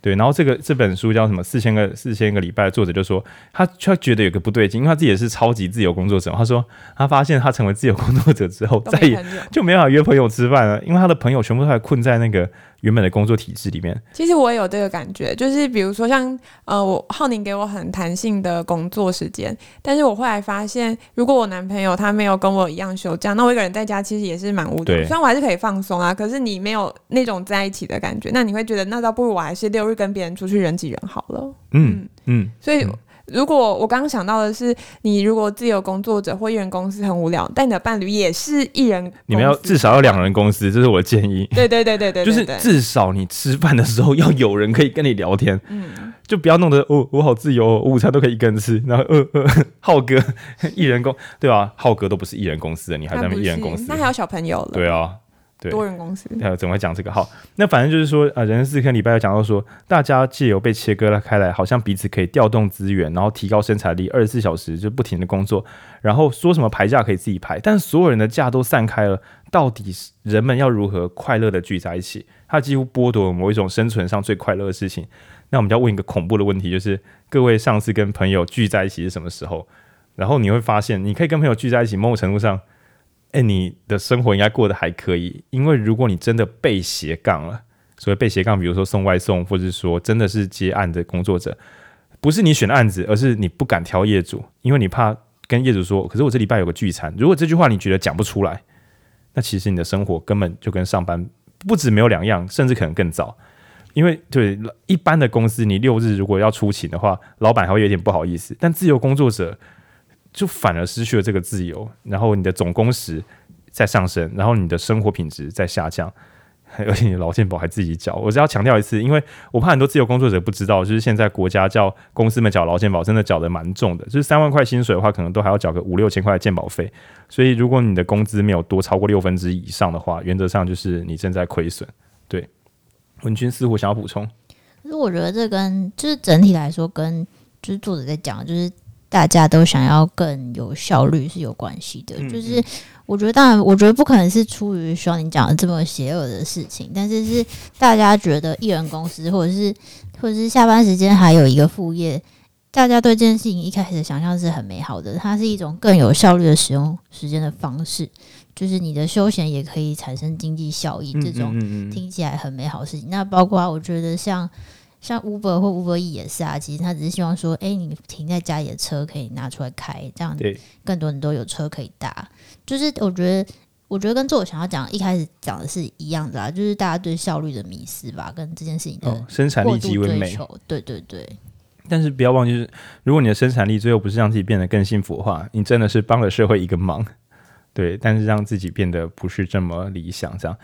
对，然后这个这本书叫什么？四千个四千个礼拜的作者就说，他他觉得有个不对劲，因为他自己也是超级自由工作者。他说他发现他成为自由工作者之后，再也就没办法约朋友吃饭了，因为他的朋友全部都还困在那个。原本的工作体制里面，其实我也有这个感觉，就是比如说像呃，我浩宁给我很弹性的工作时间，但是我后来发现，如果我男朋友他没有跟我一样休假，那我一个人在家其实也是蛮无聊。对虽然我还是可以放松啊，可是你没有那种在一起的感觉，那你会觉得那倒不如我还是六日跟别人出去人挤人好了。嗯嗯，嗯所以。嗯如果我刚刚想到的是，你如果自由工作者或艺人公司很无聊，但你的伴侣也是艺人，你们要至少要两人公司，这是我的建议。对对对对对，就是至少你吃饭的时候要有人可以跟你聊天，嗯，就不要弄得哦，我好自由，我午餐都可以一个人吃，然后呃呃，浩哥艺人公对吧？浩哥都不是艺人公司的，你还在那边艺人公司，那还有小朋友了，对啊。对多人公司，还有怎么会讲这个？好，那反正就是说，呃，人生四千礼拜有讲到说，大家借由被切割了开来，好像彼此可以调动资源，然后提高生产力，二十四小时就不停的工作，然后说什么排假可以自己排，但所有人的假都散开了，到底是人们要如何快乐的聚在一起？它几乎剥夺了某一种生存上最快乐的事情。那我们就要问一个恐怖的问题，就是各位上次跟朋友聚在一起是什么时候？然后你会发现，你可以跟朋友聚在一起，某种程度上。哎，你的生活应该过得还可以，因为如果你真的被斜杠了，所谓被斜杠，比如说送外送，或者说真的是接案的工作者，不是你选案子，而是你不敢挑业主，因为你怕跟业主说，可是我这礼拜有个聚餐。如果这句话你觉得讲不出来，那其实你的生活根本就跟上班不止没有两样，甚至可能更糟。因为对一般的公司，你六日如果要出勤的话，老板还会有点不好意思，但自由工作者。就反而失去了这个自由，然后你的总工时在上升，然后你的生活品质在下降，而且你劳健保还自己缴。我只要强调一次，因为我怕很多自由工作者不知道，就是现在国家叫公司们缴劳健保，真的缴得蛮重的。就是三万块薪水的话，可能都还要缴个五六千块的健保费。所以如果你的工资没有多超过六分之以上的话，原则上就是你正在亏损。对，文君似乎想要补充，可是我觉得这跟就是整体来说，跟就是作者在讲，就是。大家都想要更有效率是有关系的，嗯、就是我觉得，当然，我觉得不可能是出于像你讲的这么邪恶的事情，但是是大家觉得艺人公司或者是或者是下班时间还有一个副业，大家对这件事情一开始的想象是很美好的，它是一种更有效率的使用时间的方式，就是你的休闲也可以产生经济效益，这种听起来很美好的事情。那包括我觉得像。像 Uber 或 Uber E 也是啊，其实他只是希望说，哎、欸，你停在家里的车可以拿出来开，这样更多人都有车可以搭。就是我觉得，我觉得跟做我想要讲一开始讲的是一样的啦，就是大家对效率的迷失吧，跟这件事情的、哦、生产力极为美，对对对。但是不要忘记，是如果你的生产力最后不是让自己变得更幸福的话，你真的是帮了社会一个忙，对。但是让自己变得不是这么理想，这样。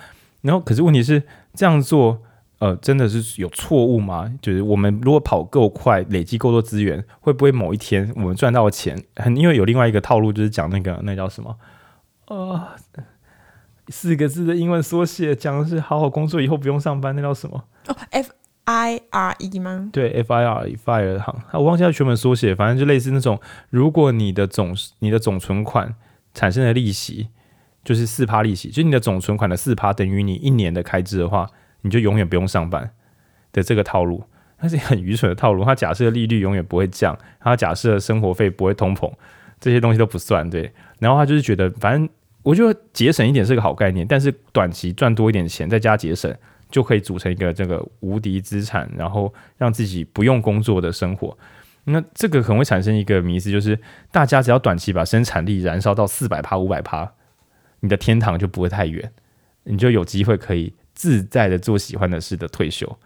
然后，可是问题是这样做，呃，真的是有错误吗？就是我们如果跑够快，累积够多资源，会不会某一天我们赚到钱？很因为有另外一个套路，就是讲那个那叫什么？呃，四个字的英文缩写，讲的是好好工作以后不用上班，那叫什么？哦，F。I R E 吗？对，F I R E，fire 行，我忘记它全文缩写，反正就类似那种，如果你的总你的总存款产生的利息就是四趴利息，就是你的总存款的四趴等于你一年的开支的话，你就永远不用上班的这个套路，它是很愚蠢的套路。他假设利率永远不会降，他假设生活费不会通膨，这些东西都不算对。然后他就是觉得，反正我觉得节省一点是个好概念，但是短期赚多一点钱再加节省。就可以组成一个这个无敌资产，然后让自己不用工作的生活。那这个可能会产生一个迷思，就是大家只要短期把生产力燃烧到四百趴、五百趴，你的天堂就不会太远，你就有机会可以自在的做喜欢的事的退休，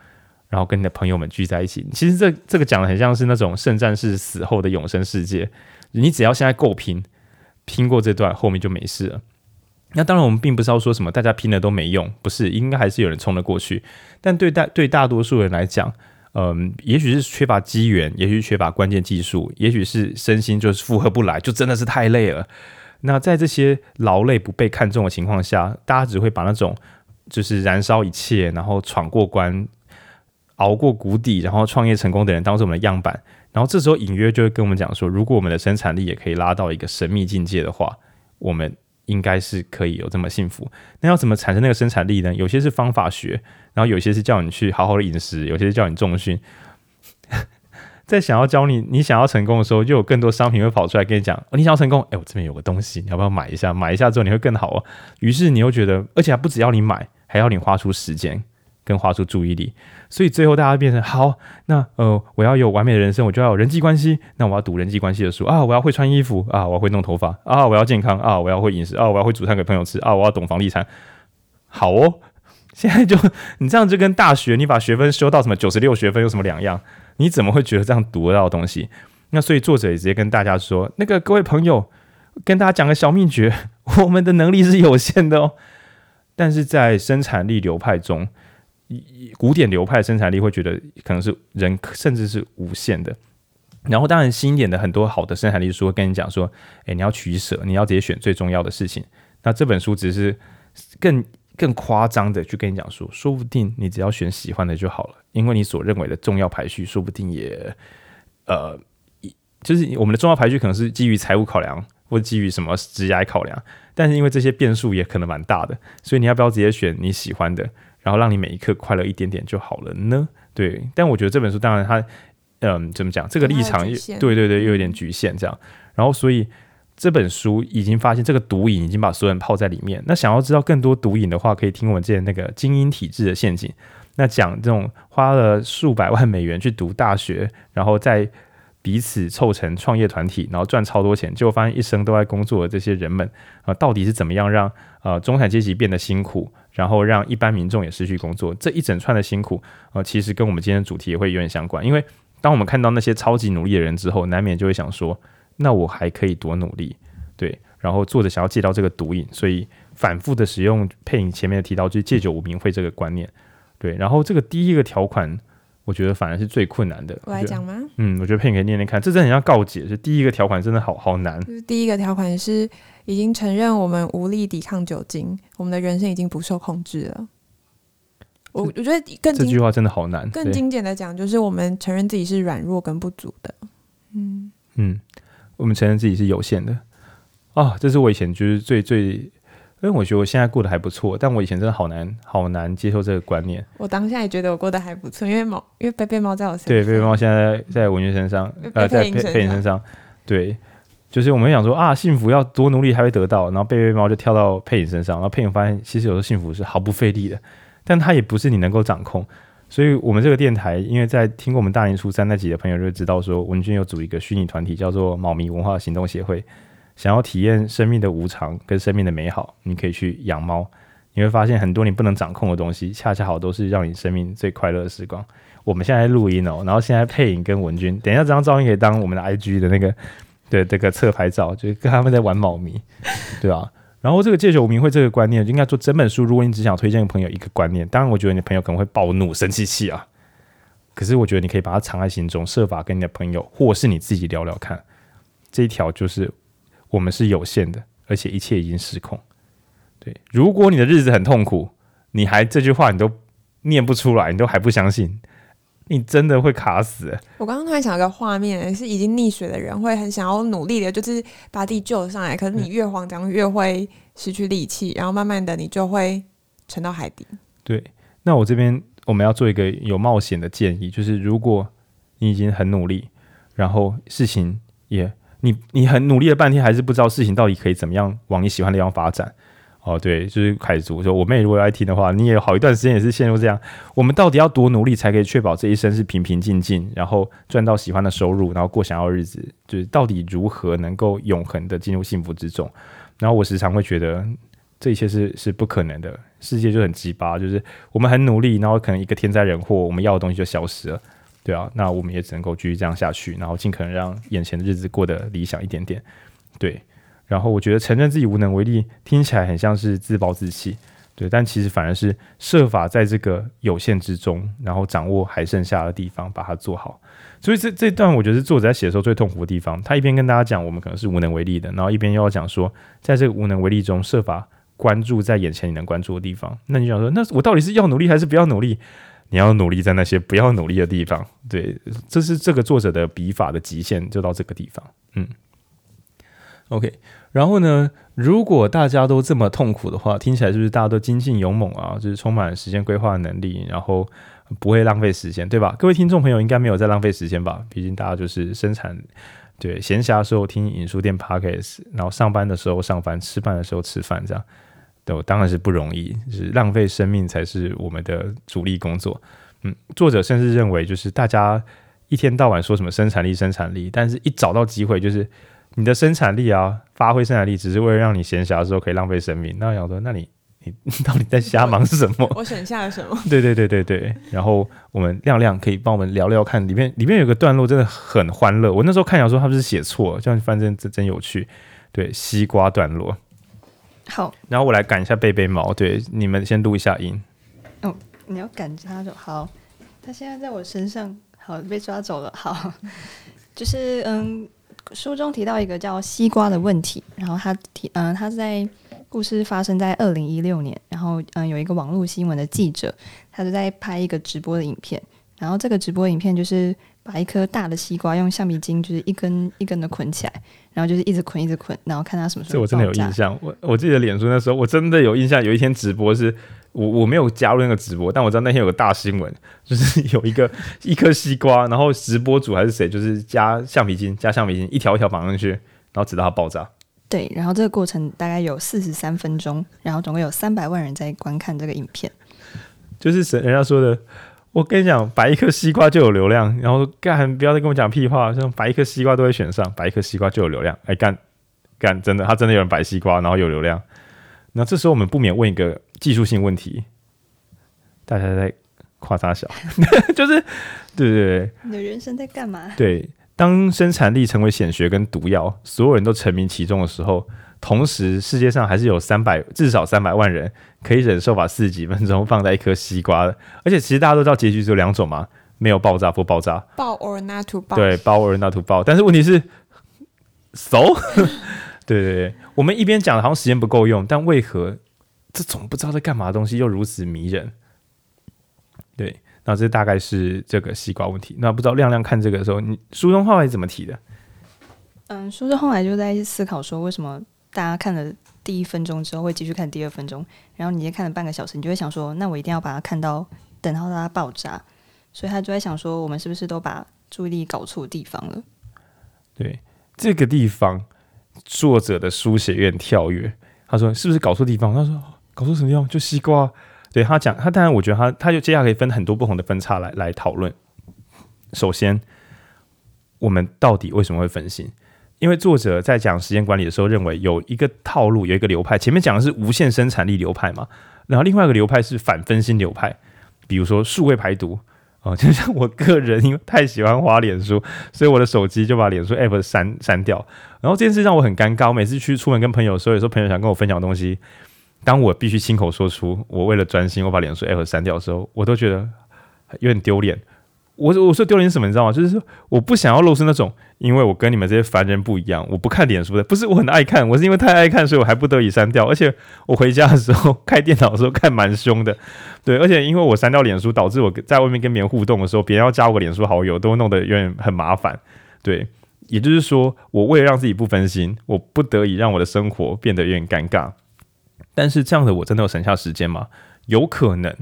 然后跟你的朋友们聚在一起。其实这这个讲的很像是那种圣战士死后的永生世界，你只要现在够拼，拼过这段，后面就没事了。那当然，我们并不是要说什么大家拼了都没用，不是，应该还是有人冲得过去。但对大对大多数人来讲，嗯，也许是缺乏机缘，也许缺乏关键技术，也许是身心就是负荷不来，就真的是太累了。那在这些劳累不被看重的情况下，大家只会把那种就是燃烧一切，然后闯过关、熬过谷底，然后创业成功的人当做我们的样板。然后这时候隐约就会跟我们讲说，如果我们的生产力也可以拉到一个神秘境界的话，我们。应该是可以有这么幸福。那要怎么产生那个生产力呢？有些是方法学，然后有些是叫你去好好的饮食，有些是叫你重训。在想要教你，你想要成功的时候，就有更多商品会跑出来跟你讲：哦，你想要成功，哎，我这边有个东西，你要不要买一下？买一下之后你会更好哦。于是你又觉得，而且还不只要你买，还要你花出时间。跟花出注意力，所以最后大家变成好，那呃，我要有完美的人生，我就要有人际关系，那我要读人际关系的书啊，我要会穿衣服啊，我要会弄头发啊，我要健康啊，我要会饮食啊，我要会煮饭给朋友吃啊，我要懂房地产。好哦，现在就你这样就跟大学你把学分修到什么九十六学分有什么两样？你怎么会觉得这样读得到东西？那所以作者也直接跟大家说，那个各位朋友，跟大家讲个小秘诀，我们的能力是有限的哦，但是在生产力流派中。古典流派生产力会觉得可能是人甚至是无限的，然后当然新一点的很多好的生产力书会跟你讲说，诶，你要取舍，你要直接选最重要的事情。那这本书只是更更夸张的去跟你讲说，说不定你只要选喜欢的就好了，因为你所认为的重要排序，说不定也呃，就是我们的重要排序可能是基于财务考量，或基于什么职业考量，但是因为这些变数也可能蛮大的，所以你要不要直接选你喜欢的？然后让你每一刻快乐一点点就好了呢？对，但我觉得这本书当然它，嗯，怎么讲？这个立场，对对对，又有点局限这样。然后所以这本书已经发现这个毒瘾已经把所有人泡在里面。那想要知道更多毒瘾的话，可以听我们之前那个精英体制的陷阱。那讲这种花了数百万美元去读大学，然后再彼此凑成创业团体，然后赚超多钱，结果发现一生都在工作的这些人们啊，到底是怎么样让呃中产阶级变得辛苦？然后让一般民众也失去工作，这一整串的辛苦，呃，其实跟我们今天的主题也会有点相关。因为当我们看到那些超级努力的人之后，难免就会想说，那我还可以多努力？对。然后作者想要戒掉这个毒瘾，所以反复的使用配影前面提到，就是戒酒无名会这个观念。对。然后这个第一个条款，我觉得反而是最困难的。我来讲吗？嗯，我觉得配影可以念念看，这真的很像告解。就第一个条款真的好好难。就是第一个条款是。已经承认我们无力抵抗酒精，我们的人生已经不受控制了。我我觉得更这句话真的好难。更精简的讲，就是我们承认自己是软弱跟不足的。嗯嗯，我们承认自己是有限的。啊、哦，这是我以前就是最最，因为我觉得我现在过得还不错，但我以前真的好难好难接受这个观念。我当下也觉得我过得还不错，因为猫，因为贝贝猫在我身上。对，贝贝猫现在在文娟身上，呃，在佩佩影身上，对。就是我们想说啊，幸福要多努力才会得到，然后贝贝猫就跳到佩影身上，然后佩影发现其实有时候幸福是毫不费力的，但它也不是你能够掌控，所以我们这个电台，因为在听过我们大年初三那集的朋友就知道说，文君有组一个虚拟团体，叫做猫咪文化行动协会。想要体验生命的无常跟生命的美好，你可以去养猫。你会发现很多你不能掌控的东西，恰恰好都是让你生命最快乐的时光。我们现在录音哦，然后现在配影跟文君，等一下这张照片可以当我们的 IG 的那个对这个侧拍照，就是跟他们在玩猫咪，对吧？然后这个戒酒无名会这个观念，应该做整本书。如果你只想推荐给朋友一个观念，当然我觉得你的朋友可能会暴怒、生气气啊。可是我觉得你可以把它藏在心中，设法跟你的朋友或是你自己聊聊看。这一条就是我们是有限的，而且一切已经失控。对，如果你的日子很痛苦，你还这句话你都念不出来，你都还不相信。你真的会卡死！我刚刚突然想到个画面，是已经溺水的人会很想要努力的，就是把自己救上来。可是你越慌张，越会失去力气，然后慢慢的你就会沉到海底。对，那我这边我们要做一个有冒险的建议，就是如果你已经很努力，然后事情也你你很努力了半天，还是不知道事情到底可以怎么样往你喜欢的地方发展。哦，对，就是凯族说，我妹如果爱听的话，你也有好一段时间也是陷入这样。我们到底要多努力才可以确保这一生是平平静静，然后赚到喜欢的收入，然后过想要的日子？就是到底如何能够永恒的进入幸福之中？然后我时常会觉得这一切是是不可能的。世界就很鸡巴，就是我们很努力，然后可能一个天灾人祸，我们要的东西就消失了。对啊，那我们也只能够继续这样下去，然后尽可能让眼前的日子过得理想一点点。对。然后我觉得承认自己无能为力，听起来很像是自暴自弃，对，但其实反而是设法在这个有限之中，然后掌握还剩下的地方，把它做好。所以这这段我觉得是作者在写的时候最痛苦的地方。他一边跟大家讲我们可能是无能为力的，然后一边又要讲说，在这个无能为力中设法关注在眼前你能关注的地方。那你想说，那我到底是要努力还是不要努力？你要努力在那些不要努力的地方。对，这是这个作者的笔法的极限，就到这个地方。嗯，OK。然后呢，如果大家都这么痛苦的话，听起来是不是大家都精进勇猛啊？就是充满时间规划能力，然后不会浪费时间，对吧？各位听众朋友应该没有在浪费时间吧？毕竟大家就是生产，对，闲暇的时候听影书店 Podcast，然后上班的时候上班，吃饭的时候吃饭，这样，对，当然是不容易，就是浪费生命才是我们的主力工作。嗯，作者甚至认为，就是大家一天到晚说什么生产力、生产力，但是一找到机会就是。你的生产力啊，发挥生产力，只是为了让你闲暇的时候可以浪费生命。那想说，那你你到底在瞎忙什么？我省下了什么？对对对对对。然后我们亮亮可以帮我们聊聊看，里面里面有个段落真的很欢乐。我那时候看小说，他不是写错，这样反正真真有趣。对，西瓜段落。好，然后我来赶一下贝贝猫。对，你们先录一下音。哦，你要赶他就好。他现在在我身上，好被抓走了。好，就是嗯。书中提到一个叫西瓜的问题，然后他提，嗯、呃，他在故事发生在二零一六年，然后嗯、呃，有一个网络新闻的记者，他就在拍一个直播的影片，然后这个直播影片就是把一颗大的西瓜用橡皮筋就是一根一根的捆起来，然后就是一直捆一直捆，然后看他什么时候。这我真的有印象，我我记得脸书那时候我真的有印象，有一天直播是。我我没有加入那个直播，但我知道那天有个大新闻，就是 有一个一颗西瓜，然后直播主还是谁，就是加橡皮筋，加橡皮筋一条一条绑上去，然后直到它爆炸。对，然后这个过程大概有四十三分钟，然后总共有三百万人在观看这个影片。就是人家说的，我跟你讲，摆一颗西瓜就有流量，然后干不要再跟我讲屁话，像摆一颗西瓜都会选上，摆一颗西瓜就有流量，哎干干真的，他真的有人摆西瓜，然后有流量。那这时候我们不免问一个技术性问题：大家在夸大小，就是对对对，你的人生在干嘛？对，当生产力成为显学跟毒药，所有人都沉迷其中的时候，同时世界上还是有三百至少三百万人可以忍受把四十几分钟放在一颗西瓜的，而且其实大家都知道结局只有两种嘛，没有爆炸不爆炸，爆 or not to 爆，对，爆 or not to 爆，但是问题是，so。对对对，我们一边讲好像时间不够用，但为何这种不知道在干嘛的东西又如此迷人？对，那这大概是这个西瓜问题。那不知道亮亮看这个的时候，你书中后来怎么提的？嗯，书中后来就在思考说，为什么大家看了第一分钟之后会继续看第二分钟，然后你先看了半个小时，你就会想说，那我一定要把它看到，等到它爆炸。所以他就在想说，我们是不是都把注意力搞错地方了？对，这个地方。作者的书写有点跳跃，他说：“是不是搞错地方？”他说：“搞错什么地方？就西瓜。”，对他讲，他当然我觉得他他就接下来可以分很多不同的分叉来来讨论。首先，我们到底为什么会分心？因为作者在讲时间管理的时候，认为有一个套路，有一个流派。前面讲的是无限生产力流派嘛，然后另外一个流派是反分心流派。比如说数位排毒哦，就像我个人因为太喜欢花脸书，所以我的手机就把脸书 app 删删掉。然后这件事让我很尴尬。我每次去出门跟朋友的时候，有时候朋友想跟我分享东西，当我必须亲口说出我为了专心我把脸书 app 删掉的时候，我都觉得有点丢脸。我我说丢脸什么？你知道吗？就是说我不想要露出那种，因为我跟你们这些凡人不一样，我不看脸书的。不是我很爱看，我是因为太爱看，所以我还不得已删掉。而且我回家的时候 开电脑的时候看蛮凶的，对。而且因为我删掉脸书，导致我在外面跟别人互动的时候，别人要加我个脸书好友，都弄得有点很麻烦。对，也就是说，我为了让自己不分心，我不得已让我的生活变得有点尴尬。但是这样的我真的有省下时间吗？有可能。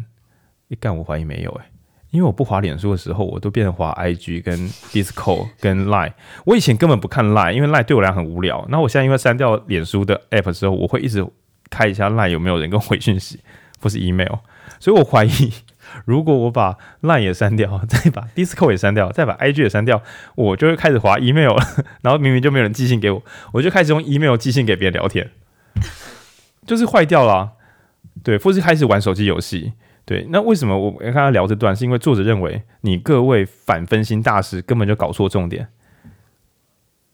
一干，我怀疑没有、欸，诶。因为我不滑脸书的时候，我都变成滑 IG 跟 Discord 跟 Line。我以前根本不看 Line，因为 Line 对我来讲很无聊。那我现在因为删掉脸书的 App 之后，我会一直开一下 Line 有没有人跟我回讯息，或是 email。所以我怀疑，如果我把 Line 也删掉，再把 Discord 也删掉，再把 IG 也删掉，我就会开始滑 email 了。然后明明就没有人寄信给我，我就开始用 email 寄信给别人聊天，就是坏掉了。对，或是开始玩手机游戏。对，那为什么我跟他聊这段？是因为作者认为你各位反分心大师根本就搞错重点。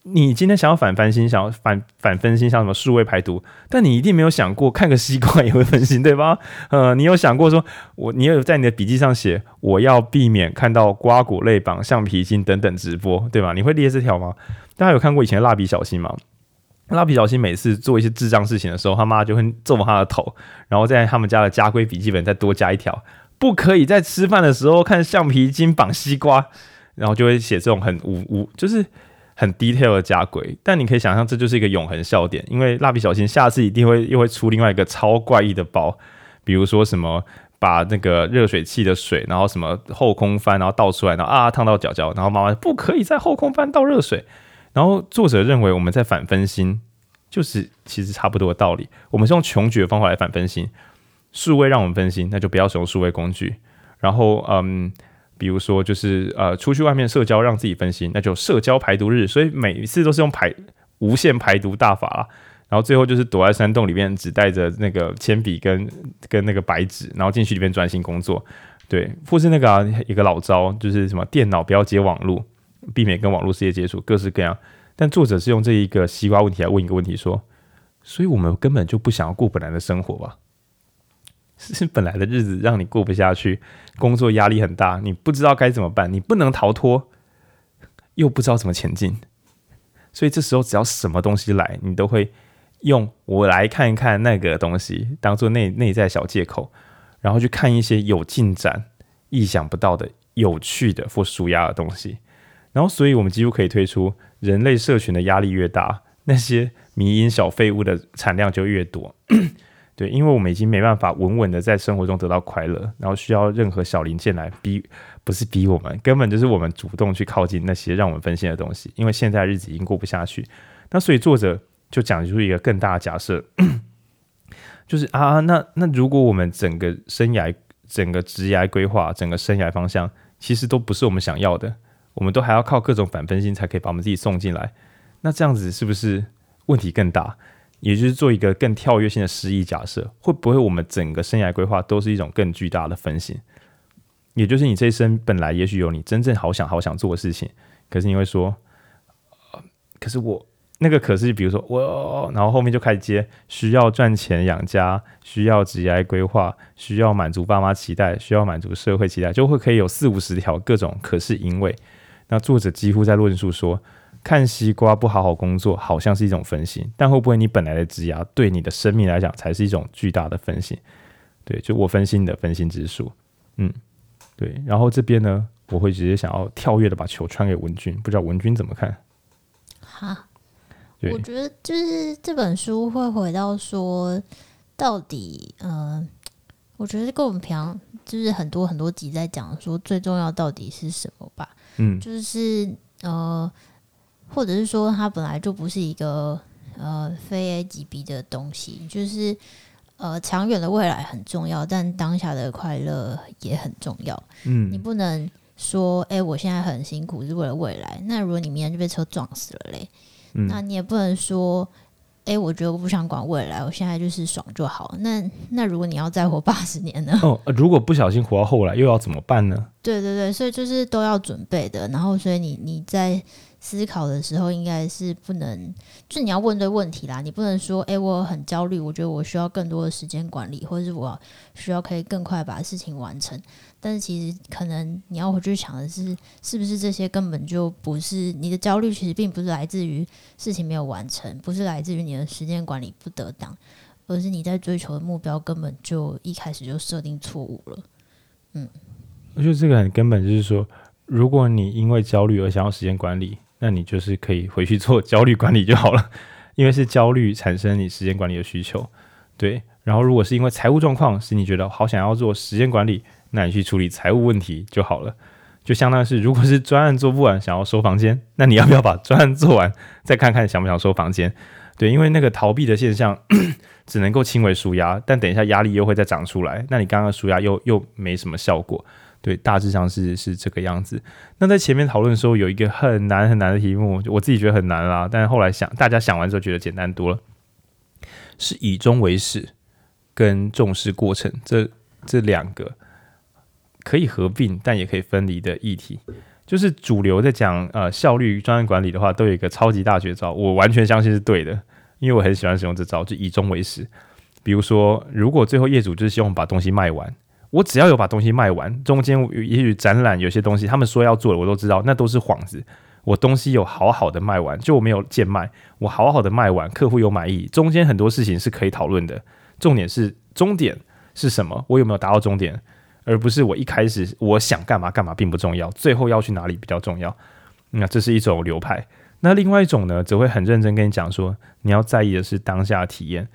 你今天想要反分心，想要反反分心，像什么数位排毒，但你一定没有想过看个西瓜也会分心，对吧？呃，你有想过说，我你有在你的笔记上写，我要避免看到瓜果类绑橡皮筋等等直播，对吧？你会列这条吗？大家有看过以前的蜡笔小新吗？蜡笔小新每次做一些智障事情的时候，他妈就会揍他的头，然后在他们家的家规笔记本再多加一条，不可以在吃饭的时候看橡皮筋绑西瓜，然后就会写这种很无无，就是很 detail 的家规。但你可以想象，这就是一个永恒笑点，因为蜡笔小新下次一定会又会出另外一个超怪异的包，比如说什么把那个热水器的水，然后什么后空翻，然后倒出来，然后啊烫到脚脚，然后妈妈不可以在后空翻倒热水。然后作者认为我们在反分心，就是其实差不多的道理。我们是用穷举的方法来反分心，数位让我们分心，那就不要使用数位工具。然后嗯，比如说就是呃出去外面社交让自己分心，那就社交排毒日。所以每一次都是用排无限排毒大法。然后最后就是躲在山洞里面，只带着那个铅笔跟 跟那个白纸，然后进去里面专心工作。对，或是那个、啊、一个老招，就是什么电脑不要接网络。避免跟网络世界接触，各式各样。但作者是用这一个西瓜问题来问一个问题，说：所以我们根本就不想要过本来的生活吧？是本来的日子让你过不下去，工作压力很大，你不知道该怎么办，你不能逃脱，又不知道怎么前进。所以这时候只要什么东西来，你都会用我来看一看那个东西，当做内内在小借口，然后去看一些有进展、意想不到的、有趣的或舒压的东西。然后，所以我们几乎可以推出，人类社群的压力越大，那些迷因小废物的产量就越多。对，因为我们已经没办法稳稳的在生活中得到快乐，然后需要任何小零件来逼，不是逼我们，根本就是我们主动去靠近那些让我们分心的东西。因为现在日子已经过不下去，那所以作者就讲出一个更大的假设，就是啊，那那如果我们整个生涯、整个职业规划、整个生涯方向，其实都不是我们想要的。我们都还要靠各种反分心才可以把我们自己送进来，那这样子是不是问题更大？也就是做一个更跳跃性的失忆假设，会不会我们整个生涯规划都是一种更巨大的分心？也就是你这一生本来也许有你真正好想好想做的事情，可是你会说，可是我那个可是，比如说我，然后后面就开始接需要赚钱养家，需要职业规划，需要满足爸妈期待，需要满足社会期待，就会可以有四五十条各种可是因为。那作者几乎在论述说，看西瓜不好好工作，好像是一种分心，但会不会你本来的职涯对你的生命来讲，才是一种巨大的分心？对，就我分心的分心之术，嗯，对。然后这边呢，我会直接想要跳跃的把球传给文君，不知道文君怎么看？哈，我觉得就是这本书会回到说，到底，嗯、呃，我觉得跟我们平常就是很多很多集在讲说，最重要到底是什么吧。嗯，就是呃，或者是说，它本来就不是一个呃非 A 即 B 的东西，就是呃，长远的未来很重要，但当下的快乐也很重要。嗯，你不能说，哎、欸，我现在很辛苦是为了未来。那如果你明天就被车撞死了嘞，嗯、那你也不能说。哎、欸，我觉得我不想管未来，我现在就是爽就好。那那如果你要再活八十年呢？哦，如果不小心活到后来，又要怎么办呢？对对对，所以就是都要准备的。然后，所以你你在思考的时候，应该是不能，就你要问对问题啦。你不能说，哎、欸，我很焦虑，我觉得我需要更多的时间管理，或者是我需要可以更快把事情完成。但是其实可能你要回去想的是，是不是这些根本就不是你的焦虑，其实并不是来自于事情没有完成，不是来自于你的时间管理不得当，而是你在追求的目标根本就一开始就设定错误了。嗯，我觉得这个很根本，就是说，如果你因为焦虑而想要时间管理，那你就是可以回去做焦虑管理就好了，因为是焦虑产生你时间管理的需求。对，然后如果是因为财务状况使你觉得好想要做时间管理。那你去处理财务问题就好了，就相当于是，如果是专案做不完，想要收房间，那你要不要把专案做完，再看看想不想收房间？对，因为那个逃避的现象 只能够轻微舒压，但等一下压力又会再长出来，那你刚刚舒压又又没什么效果。对，大致上是是这个样子。那在前面讨论的时候，有一个很难很难的题目，我自己觉得很难啦，但后来想，大家想完之后觉得简单多了，是以终为始跟重视过程这这两个。可以合并，但也可以分离的议题，就是主流在讲呃效率专案管理的话，都有一个超级大绝招，我完全相信是对的，因为我很喜欢使用这招，就以终为始。比如说，如果最后业主就是希望把东西卖完，我只要有把东西卖完，中间也许展览有些东西他们说要做的，我都知道那都是幌子。我东西有好好的卖完，就我没有贱卖，我好好的卖完，客户有满意，中间很多事情是可以讨论的。重点是终点是什么？我有没有达到终点？而不是我一开始我想干嘛干嘛并不重要，最后要去哪里比较重要。那这是一种流派。那另外一种呢，则会很认真跟你讲说，你要在意的是当下的体验，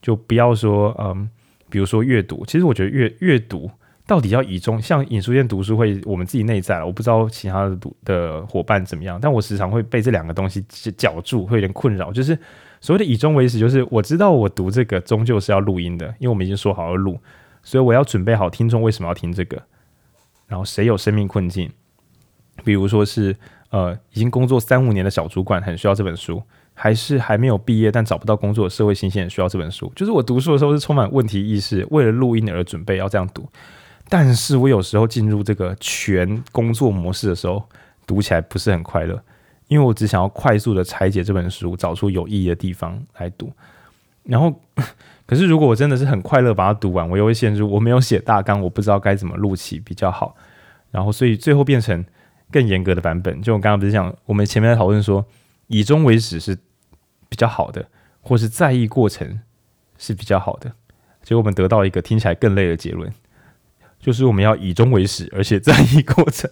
就不要说嗯，比如说阅读。其实我觉得阅阅读到底要以终，像影书店读书会，我们自己内在，我不知道其他的读的伙伴怎么样，但我时常会被这两个东西绞住，会有点困扰。就是所谓的以终为始，就是我知道我读这个终究是要录音的，因为我们已经说好要录。所以我要准备好听众为什么要听这个，然后谁有生命困境，比如说是呃已经工作三五年的小主管很需要这本书，还是还没有毕业但找不到工作的社会新鲜人需要这本书。就是我读书的时候是充满问题意识，为了录音而准备要这样读，但是我有时候进入这个全工作模式的时候，读起来不是很快乐，因为我只想要快速的拆解这本书，找出有意义的地方来读，然后。可是，如果我真的是很快乐把它读完，我又会陷入我没有写大纲，我不知道该怎么录起比较好。然后，所以最后变成更严格的版本。就我刚刚不是讲，我们前面在讨论说，以终为始是比较好的，或是在意过程是比较好的。结果我们得到一个听起来更累的结论，就是我们要以终为始，而且在意过程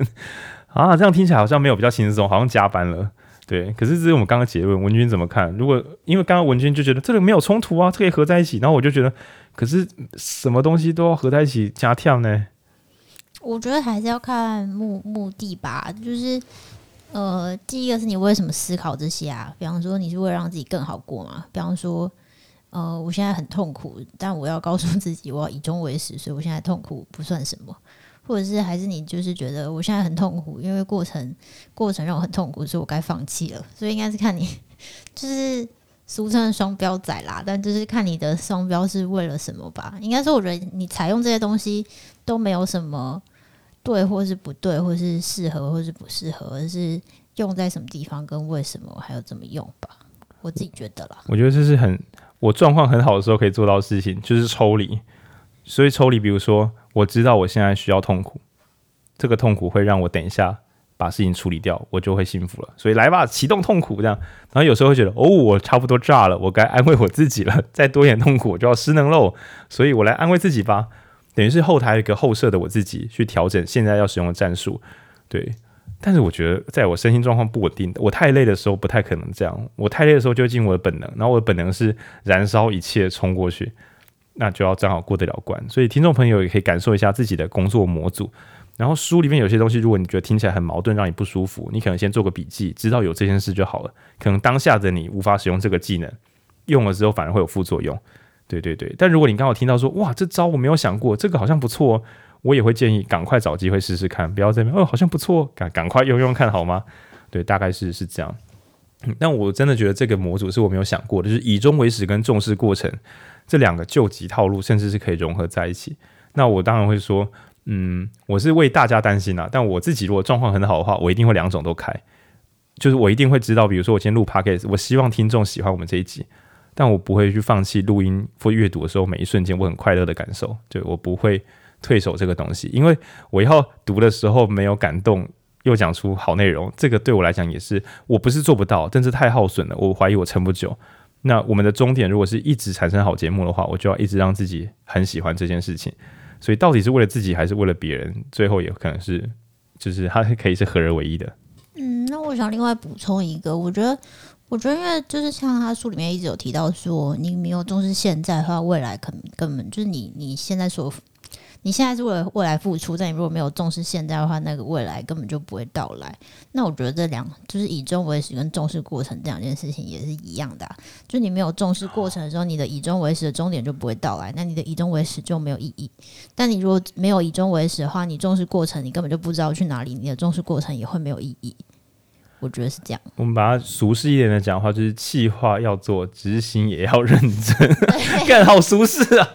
啊，这样听起来好像没有比较轻松，好像加班了。对，可是这是我们刚刚结论，文君怎么看？如果因为刚刚文君就觉得这个没有冲突啊，这可以合在一起，然后我就觉得，可是什么东西都要合在一起加跳呢？我觉得还是要看目目的吧，就是呃，第一个是你为什么思考这些啊？比方说你是为了让自己更好过嘛？比方说，呃，我现在很痛苦，但我要告诉自己我要以终为始，所以我现在痛苦不算什么。或者是还是你就是觉得我现在很痛苦，因为过程过程让我很痛苦，所以我该放弃了。所以应该是看你就是俗称的双标仔啦，但就是看你的双标是为了什么吧。应该说，我觉得你采用这些东西都没有什么对或是不对，或是适合或是不适合，而是用在什么地方跟为什么还有怎么用吧。我自己觉得啦，我觉得这是很我状况很好的时候可以做到的事情，就是抽离。所以抽离，比如说。我知道我现在需要痛苦，这个痛苦会让我等一下把事情处理掉，我就会幸福了。所以来吧，启动痛苦这样。然后有时候会觉得，哦，我差不多炸了，我该安慰我自己了。再多一点痛苦，我就要失能喽。所以我来安慰自己吧，等于是后台一个后设的我自己去调整现在要使用的战术。对，但是我觉得在我身心状况不稳定，我太累的时候不太可能这样。我太累的时候就会进我的本能，然后我的本能是燃烧一切冲过去。那就要正好过得了关，所以听众朋友也可以感受一下自己的工作模组。然后书里面有些东西，如果你觉得听起来很矛盾，让你不舒服，你可能先做个笔记，知道有这件事就好了。可能当下的你无法使用这个技能，用了之后反而会有副作用。对对对。但如果你刚好听到说，哇，这招我没有想过，这个好像不错，哦我也会建议赶快找机会试试看，不要在那边哦，好像不错，赶赶快用用看好吗？对，大概是是这样。但我真的觉得这个模组是我没有想过的，就是以终为始跟重视过程这两个救急套路，甚至是可以融合在一起。那我当然会说，嗯，我是为大家担心啊。但我自己如果状况很好的话，我一定会两种都开，就是我一定会知道，比如说我今天录 podcast，我希望听众喜欢我们这一集，但我不会去放弃录音或阅读的时候每一瞬间我很快乐的感受。对，我不会退守这个东西，因为我要读的时候没有感动。又讲出好内容，这个对我来讲也是，我不是做不到，但是太耗损了，我怀疑我撑不久。那我们的终点如果是一直产生好节目的话，我就要一直让自己很喜欢这件事情。所以到底是为了自己还是为了别人，最后也可能是，就是它可以是合而为一的。嗯，那我想另外补充一个，我觉得，我觉得因为就是像他书里面一直有提到说，你没有重视现在的话，未来可能根本就是你你现在所。你现在是为了未来付出，但你如果没有重视现在的话，那个未来根本就不会到来。那我觉得这两就是以终为始跟重视过程这两件事情也是一样的啊。就你没有重视过程的时候，你的以终为始的终点就不会到来，那你的以终为始就没有意义。但你如果没有以终为始的话，你重视过程，你根本就不知道去哪里，你的重视过程也会没有意义。我觉得是这样。我们把它俗世一点的讲话，就是企划要做，执行也要认真，干好俗世啊。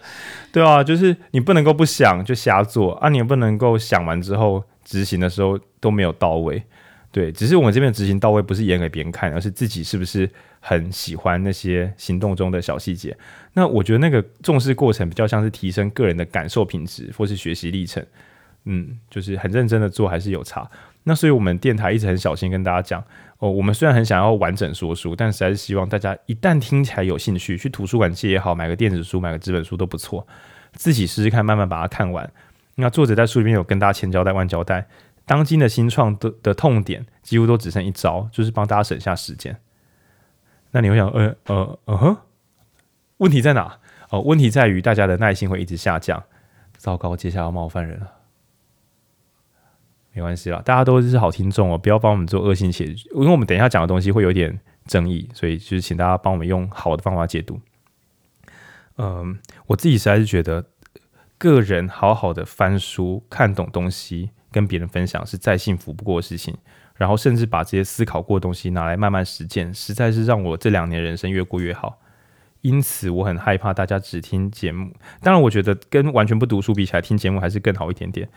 对啊，就是你不能够不想就瞎做啊，你也不能够想完之后执行的时候都没有到位。对，只是我们这边执行到位，不是演给别人看，而是自己是不是很喜欢那些行动中的小细节。那我觉得那个重视过程比较像是提升个人的感受品质，或是学习历程。嗯，就是很认真的做还是有差。那所以我们电台一直很小心跟大家讲哦，我们虽然很想要完整说书，但实在是希望大家一旦听起来有兴趣，去图书馆借也好，买个电子书，买个纸本书都不错，自己试试看，慢慢把它看完。那作者在书里面有跟大家千交代万交代，当今的新创的的痛点几乎都只剩一招，就是帮大家省下时间。那你会想，呃呃呃哼，问题在哪？哦，问题在于大家的耐心会一直下降。糟糕，接下来要冒犯人了。没关系啦，大家都是好听众哦，不要帮我们做恶性解，因为我们等一下讲的东西会有点争议，所以就是请大家帮我们用好的方法解读。嗯，我自己实在是觉得，个人好好的翻书、看懂东西，跟别人分享是再幸福不过的事情。然后甚至把这些思考过的东西拿来慢慢实践，实在是让我这两年人生越过越好。因此，我很害怕大家只听节目。当然，我觉得跟完全不读书比起来，听节目还是更好一点点。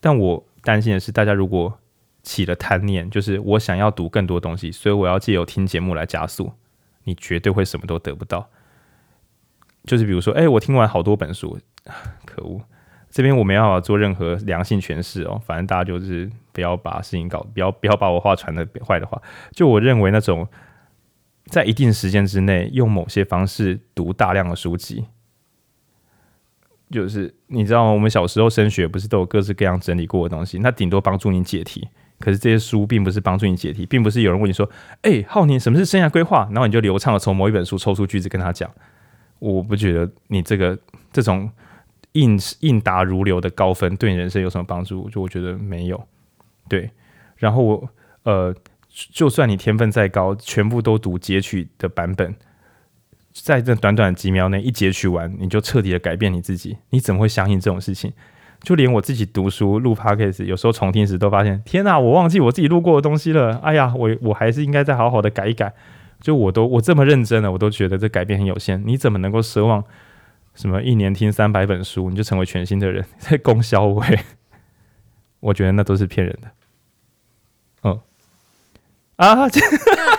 但我担心的是，大家如果起了贪念，就是我想要读更多东西，所以我要借由听节目来加速，你绝对会什么都得不到。就是比如说，哎、我听完好多本书，可恶，这边我没办法做任何良性诠释哦。反正大家就是不要把事情搞，不要不要把我话传的坏的话。就我认为那种在一定时间之内用某些方式读大量的书籍。就是你知道吗？我们小时候升学不是都有各式各样整理过的东西？那顶多帮助你解题。可是这些书并不是帮助你解题，并不是有人问你说：“哎，浩宁，什么是生涯规划？”然后你就流畅的从某一本书抽出句子跟他讲。我不觉得你这个这种应应答如流的高分对你人生有什么帮助？就我觉得没有。对，然后我呃，就算你天分再高，全部都读截取的版本。在这短短几秒内一截取完，你就彻底的改变你自己？你怎么会相信这种事情？就连我自己读书录 podcast，有时候重听时都发现，天哪，我忘记我自己录过的东西了。哎呀，我我还是应该再好好的改一改。就我都我这么认真了，我都觉得这改变很有限。你怎么能够奢望什么一年听三百本书，你就成为全新的人？在供销委，我觉得那都是骗人的。嗯啊。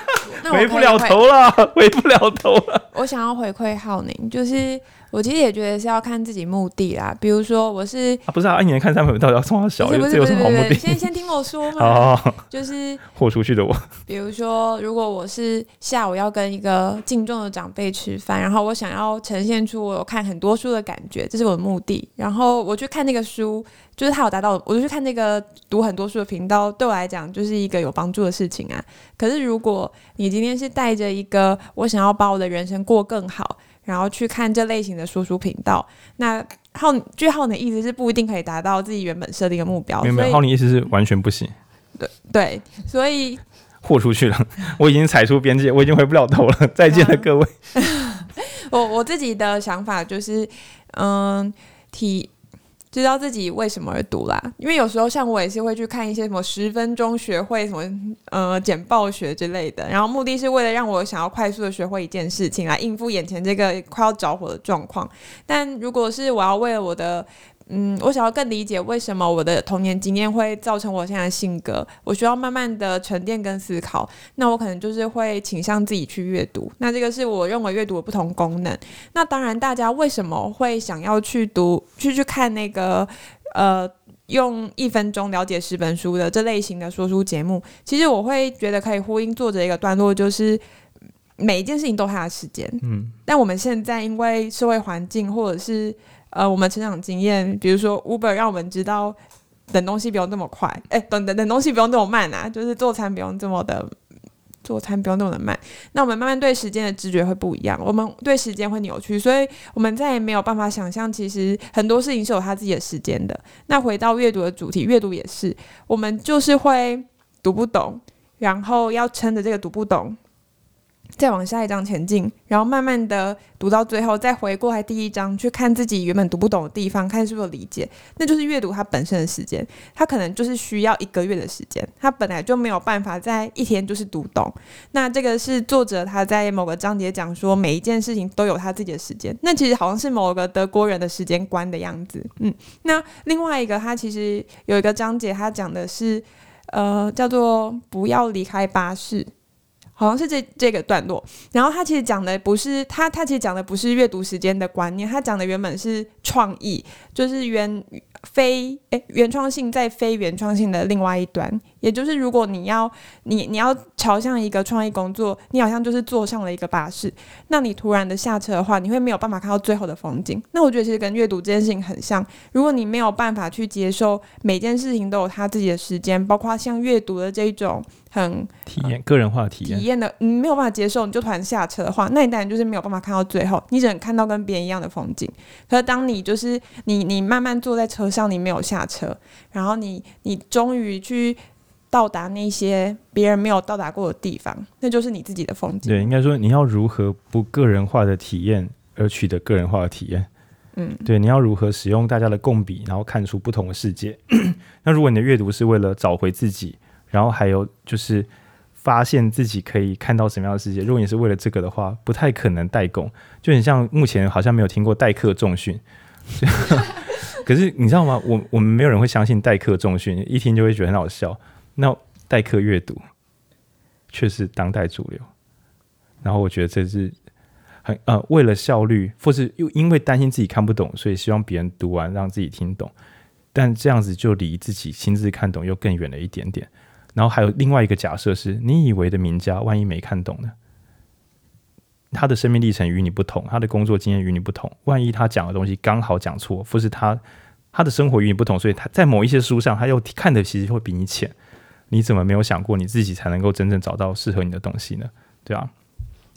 回不了头了，回不了头了。我想要回馈浩宁，就是我其实也觉得是要看自己目的啦。比如说，我是啊，不是啊，一年看三本，到底要送他小？这有什么好目的？先先听我说嘛。哦，就是豁出去的我。比如说，如果我是下午要跟一个敬重的长辈吃饭，然后我想要呈现出我有看很多书的感觉，这是我的目的。然后我去看那个书。就是他有达到，我就去看那个读很多书的频道，对我来讲就是一个有帮助的事情啊。可是如果你今天是带着一个我想要把我的人生过更好，然后去看这类型的说书频道，那浩句浩的意思是不一定可以达到自己原本设定的目标。没有，浩你意思是完全不行。对对，所以豁出去了，我已经踩出边界，我已经回不了头了。再见了，各位。我我自己的想法就是，嗯，体知道自己为什么而读啦。因为有时候像我也是会去看一些什么十分钟学会什么呃简报学之类的，然后目的是为了让我想要快速的学会一件事情来应付眼前这个快要着火的状况。但如果是我要为了我的嗯，我想要更理解为什么我的童年经验会造成我现在的性格，我需要慢慢的沉淀跟思考。那我可能就是会倾向自己去阅读。那这个是我认为阅读的不同功能。那当然，大家为什么会想要去读、去去看那个呃，用一分钟了解十本书的这类型的说书节目？其实我会觉得可以呼应作者一个段落，就是每一件事情都有它的时间。嗯，但我们现在因为社会环境或者是呃，我们成长经验，比如说 Uber 让我们知道等东西不用这么快，哎、等等等东西不用这么慢啊，就是做餐不用这么的，做餐不用那么的慢。那我们慢慢对时间的知觉会不一样，我们对时间会扭曲，所以我们再也没有办法想象，其实很多事情是有他自己的时间的。那回到阅读的主题，阅读也是，我们就是会读不懂，然后要撑着这个读不懂。再往下一章前进，然后慢慢的读到最后，再回过来第一章去看自己原本读不懂的地方，看是不是理解，那就是阅读它本身的时间。它可能就是需要一个月的时间，它本来就没有办法在一天就是读懂。那这个是作者他在某个章节讲说，每一件事情都有他自己的时间。那其实好像是某个德国人的时间观的样子。嗯，那另外一个他其实有一个章节，他讲的是，呃，叫做不要离开巴士。好像是这这个段落，然后他其实讲的不是他，他其实讲的不是阅读时间的观念，他讲的原本是创意，就是原非诶原创性在非原创性的另外一端，也就是如果你要你你要朝向一个创意工作，你好像就是坐上了一个巴士，那你突然的下车的话，你会没有办法看到最后的风景。那我觉得其实跟阅读这件事情很像，如果你没有办法去接受每件事情都有它自己的时间，包括像阅读的这一种。很体验个人化的体验，体验的你没有办法接受，你就突然下车的话，那你当然就是没有办法看到最后，你只能看到跟别人一样的风景。可是当你就是你你慢慢坐在车上，你没有下车，然后你你终于去到达那些别人没有到达过的地方，那就是你自己的风景。对，应该说你要如何不个人化的体验而取得个人化的体验？嗯，对，你要如何使用大家的共笔，然后看出不同的世界？那如果你的阅读是为了找回自己。然后还有就是发现自己可以看到什么样的世界。如果你是为了这个的话，不太可能代工。就很像目前好像没有听过代课重训，可是你知道吗？我我们没有人会相信代课重训，一听就会觉得很好笑。那代课阅读却是当代主流。然后我觉得这是很呃为了效率，或是又因为担心自己看不懂，所以希望别人读完让自己听懂。但这样子就离自己亲自看懂又更远了一点点。然后还有另外一个假设是，你以为的名家，万一没看懂呢？他的生命历程与你不同，他的工作经验与你不同，万一他讲的东西刚好讲错，或是他他的生活与你不同，所以他在某一些书上他又看的其实会比你浅。你怎么没有想过你自己才能够真正找到适合你的东西呢？对啊。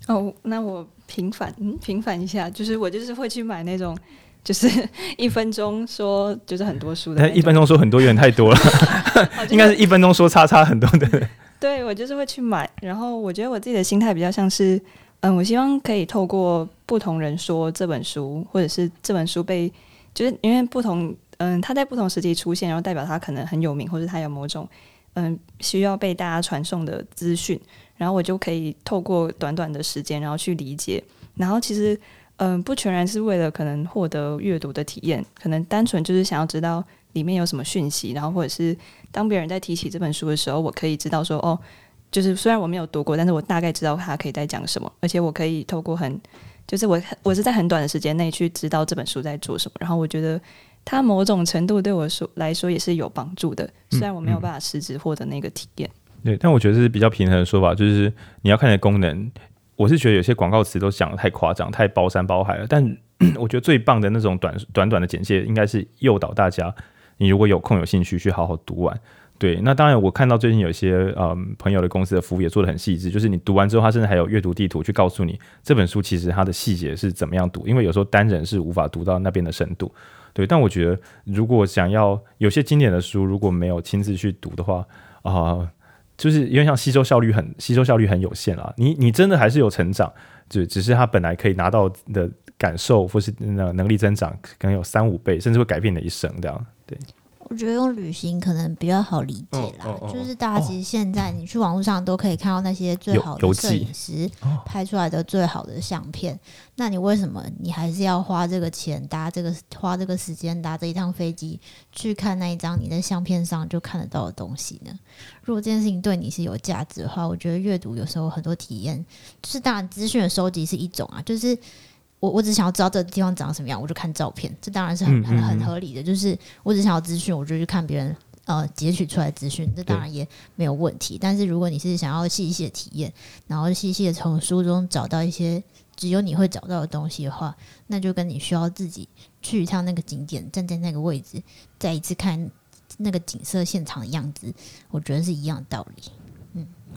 哦，那我平反，嗯，平反一下，就是我就是会去买那种。就是 一分钟说，就是很多书的。一分钟说很多有点太多了，应该是一分钟说叉叉很多的。对，我就是会去买，然后我觉得我自己的心态比较像是，嗯，我希望可以透过不同人说这本书，或者是这本书被，就是因为不同，嗯，它在不同时期出现，然后代表它可能很有名，或者它有某种，嗯，需要被大家传送的资讯，然后我就可以透过短短的时间，然后去理解，然后其实。嗯，不全然是为了可能获得阅读的体验，可能单纯就是想要知道里面有什么讯息，然后或者是当别人在提起这本书的时候，我可以知道说，哦，就是虽然我没有读过，但是我大概知道他可以在讲什么，而且我可以透过很，就是我我是在很短的时间内去知道这本书在做什么，然后我觉得它某种程度对我说来说也是有帮助的，虽然我没有办法实质获得那个体验。嗯嗯。对，但我觉得这是比较平衡的说法，就是你要看的功能。我是觉得有些广告词都讲的太夸张、太包山包海了。但 我觉得最棒的那种短短短的简介，应该是诱导大家，你如果有空有兴趣去好好读完。对，那当然我看到最近有些嗯朋友的公司的服务也做的很细致，就是你读完之后，他甚至还有阅读地图去告诉你这本书其实它的细节是怎么样读，因为有时候单人是无法读到那边的深度。对，但我觉得如果想要有些经典的书，如果没有亲自去读的话，啊、就是因为像吸收效率很吸收效率很有限啊，你你真的还是有成长，只只是他本来可以拿到的感受或是那能力增长，可能有三五倍，甚至会改变你的一生这样。对。我觉得用旅行可能比较好理解啦，哦哦哦、就是大家其实现在你去网络上都可以看到那些最好的摄影师拍出来的最好的相片。那你为什么你还是要花这个钱搭这个花这个时间搭这一趟飞机去看那一张你在相片上就看得到的东西呢？如果这件事情对你是有价值的话，我觉得阅读有时候很多体验，就是当然资讯的收集是一种啊，就是。我我只想要知道这个地方长什么样，我就看照片，这当然是很很很合理的。就是我只想要资讯，我就去看别人呃截取出来资讯，这当然也没有问题。但是如果你是想要细细的体验，然后细细的从书中找到一些只有你会找到的东西的话，那就跟你需要自己去一趟那个景点，站在那个位置，再一次看那个景色现场的样子，我觉得是一样的道理。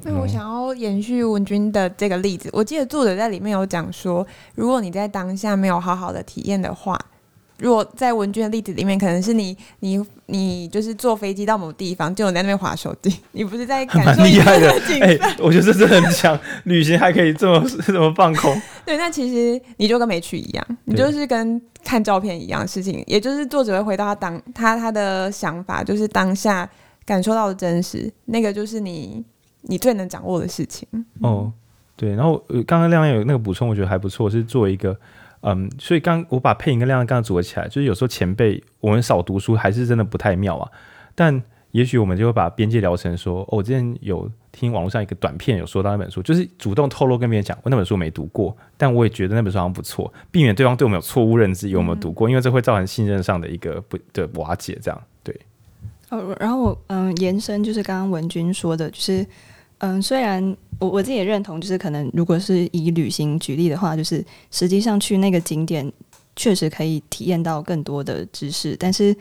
所以我想要延续文君的这个例子，我记得作者在里面有讲说，如果你在当下没有好好的体验的话，如果在文君的例子里面，可能是你你你就是坐飞机到某地方，就在那边划手机，你不是在感受厉害的景色。欸、我觉得这真的很强，旅行还可以这么这么放空。对，那其实你就跟没去一样，你就是跟看照片一样的事情，也就是作者会回到他当他他的想法，就是当下感受到的真实，那个就是你。你最能掌握的事情哦，对，然后呃，刚刚亮亮有那个补充，我觉得还不错，是作为一个嗯，所以刚我把配音跟亮亮刚刚组合起来，就是有时候前辈我们少读书还是真的不太妙啊，但也许我们就会把边界聊成说，哦，我之前有听网络上一个短片有说到那本书，就是主动透露跟别人讲，我那本书没读过，但我也觉得那本书好像不错，避免对方对我们有错误认知，有没有读过，嗯、因为这会造成信任上的一个不的瓦解，这样对。哦，然后我嗯延伸就是刚刚文君说的，就是。嗯，虽然我我自己也认同，就是可能如果是以旅行举例的话，就是实际上去那个景点确实可以体验到更多的知识，但是，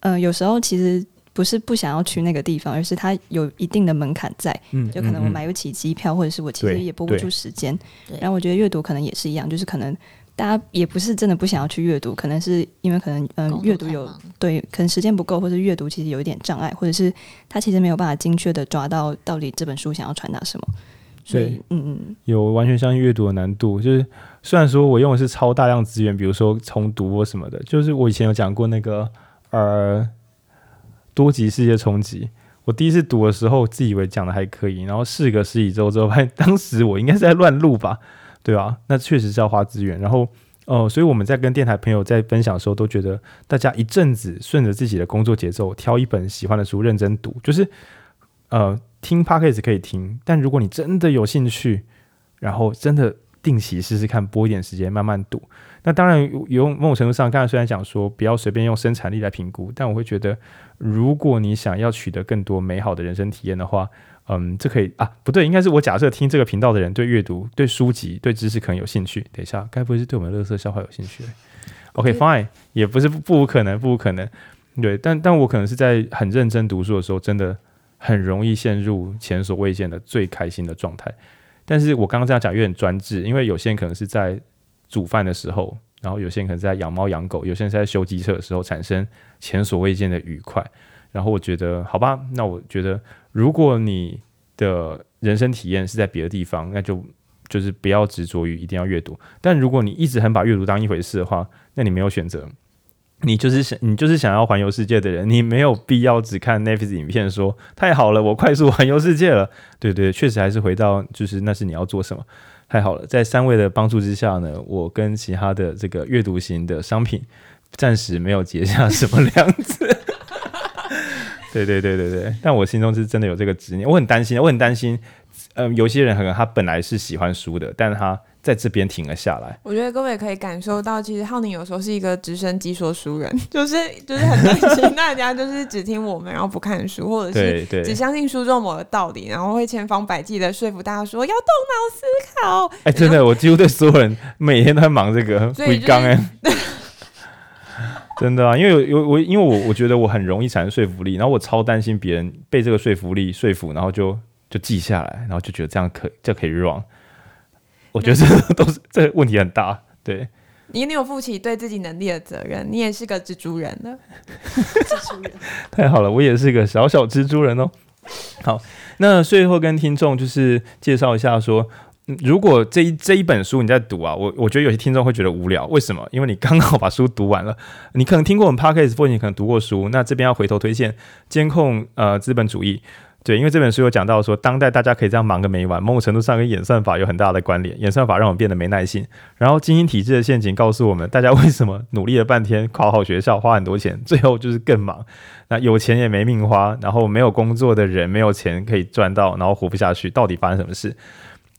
嗯，有时候其实不是不想要去那个地方，而是它有一定的门槛在，嗯，就可能我买不起机票，或者是我其实也拨不出时间，然后我觉得阅读可能也是一样，就是可能。大家也不是真的不想要去阅读，可能是因为可能嗯阅读有对，可能时间不够，或者阅读其实有一点障碍，或者是他其实没有办法精确的抓到到底这本书想要传达什么。所以嗯嗯，有完全相信阅读的难度，就是虽然说我用的是超大量资源，比如说重读或什么的，就是我以前有讲过那个呃多级世界冲击，我第一次读的时候自以为讲的还可以，然后事隔十几周之后，发现当时我应该是在乱录吧。对啊，那确实是要花资源。然后，呃，所以我们在跟电台朋友在分享的时候，都觉得大家一阵子顺着自己的工作节奏，挑一本喜欢的书认真读。就是，呃，听 Podcast 可以听，但如果你真的有兴趣，然后真的定期试试看，拨一点时间慢慢读。那当然，有某种程度上，刚才虽然讲说不要随便用生产力来评估，但我会觉得，如果你想要取得更多美好的人生体验的话。嗯，这可以啊？不对，应该是我假设听这个频道的人对阅读、对书籍、对知识可能有兴趣。等一下，该不会是对我们乐色笑话有兴趣？OK，Fine，Okay，也不是不，不无可能，不无可能。对，但但我可能是在很认真读书的时候，真的很容易陷入前所未见的最开心的状态。但是我刚刚这样讲有点专制，因为有些人可能是在煮饭的时候，然后有些人可能在养猫养狗，有些人是在修机车的时候产生前所未见的愉快。然后我觉得，好吧，那我觉得。如果你的人生体验是在别的地方，那就就是不要执着于一定要阅读。但如果你一直很把阅读当一回事的话，那你没有选择，你就是想你就是想要环游世界的人，你没有必要只看 Netflix 影片说太好了，我快速环游世界了。对对，确实还是回到就是那是你要做什么。太好了，在三位的帮助之下呢，我跟其他的这个阅读型的商品暂时没有结下什么 梁子。对对对对对，但我心中是真的有这个执念，我很担心，我很担心，嗯、呃，有些人可能他本来是喜欢书的，但他在这边停了下来。我觉得各位可以感受到，其实浩宁有时候是一个直升机说书人，就是就是很担心 大家就是只听我们，然后不看书，或者是只相信书中某个道理，然后会千方百计的说服大家说要动脑思考。哎，真的，我几乎对所有人每天都在忙这个，所以刚哎。真的啊，因为有有我，因为我我觉得我很容易产生说服力，然后我超担心别人被这个说服力说服，然后就就记下来，然后就觉得这样可这可以 run。我觉得这都是这问题很大。对，你你有负起对自己能力的责任，你也是个蜘蛛人了。蜘蛛人，太好了，我也是个小小蜘蛛人哦。好，那最后跟听众就是介绍一下说。如果这一这一本书你在读啊，我我觉得有些听众会觉得无聊，为什么？因为你刚好把书读完了，你可能听过我们 Podcast，或者你可能读过书，那这边要回头推荐《监控呃资本主义》。对，因为这本书有讲到说，当代大家可以这样忙个没完，某种程度上跟演算法有很大的关联。演算法让我们变得没耐性，然后精英体制的陷阱告诉我们，大家为什么努力了半天，考好学校，花很多钱，最后就是更忙。那有钱也没命花，然后没有工作的人没有钱可以赚到，然后活不下去，到底发生什么事？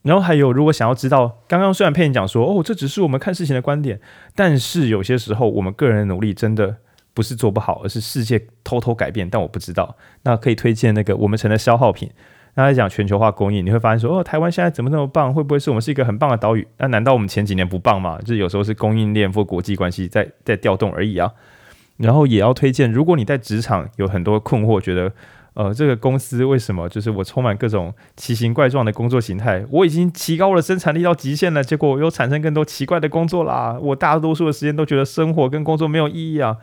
然后还有，如果想要知道，刚刚虽然佩妮讲说，哦，这只是我们看事情的观点，但是有些时候我们个人的努力真的。不是做不好，而是世界偷偷改变，但我不知道。那可以推荐那个我们成了消耗品。那在讲全球化供应，你会发现说，哦，台湾现在怎么那么棒？会不会是我们是一个很棒的岛屿？那难道我们前几年不棒吗？就是有时候是供应链或国际关系在在调动而已啊。然后也要推荐，如果你在职场有很多困惑，觉得呃这个公司为什么就是我充满各种奇形怪状的工作形态？我已经提高了生产力到极限了，结果又产生更多奇怪的工作啦。我大多数的时间都觉得生活跟工作没有意义啊。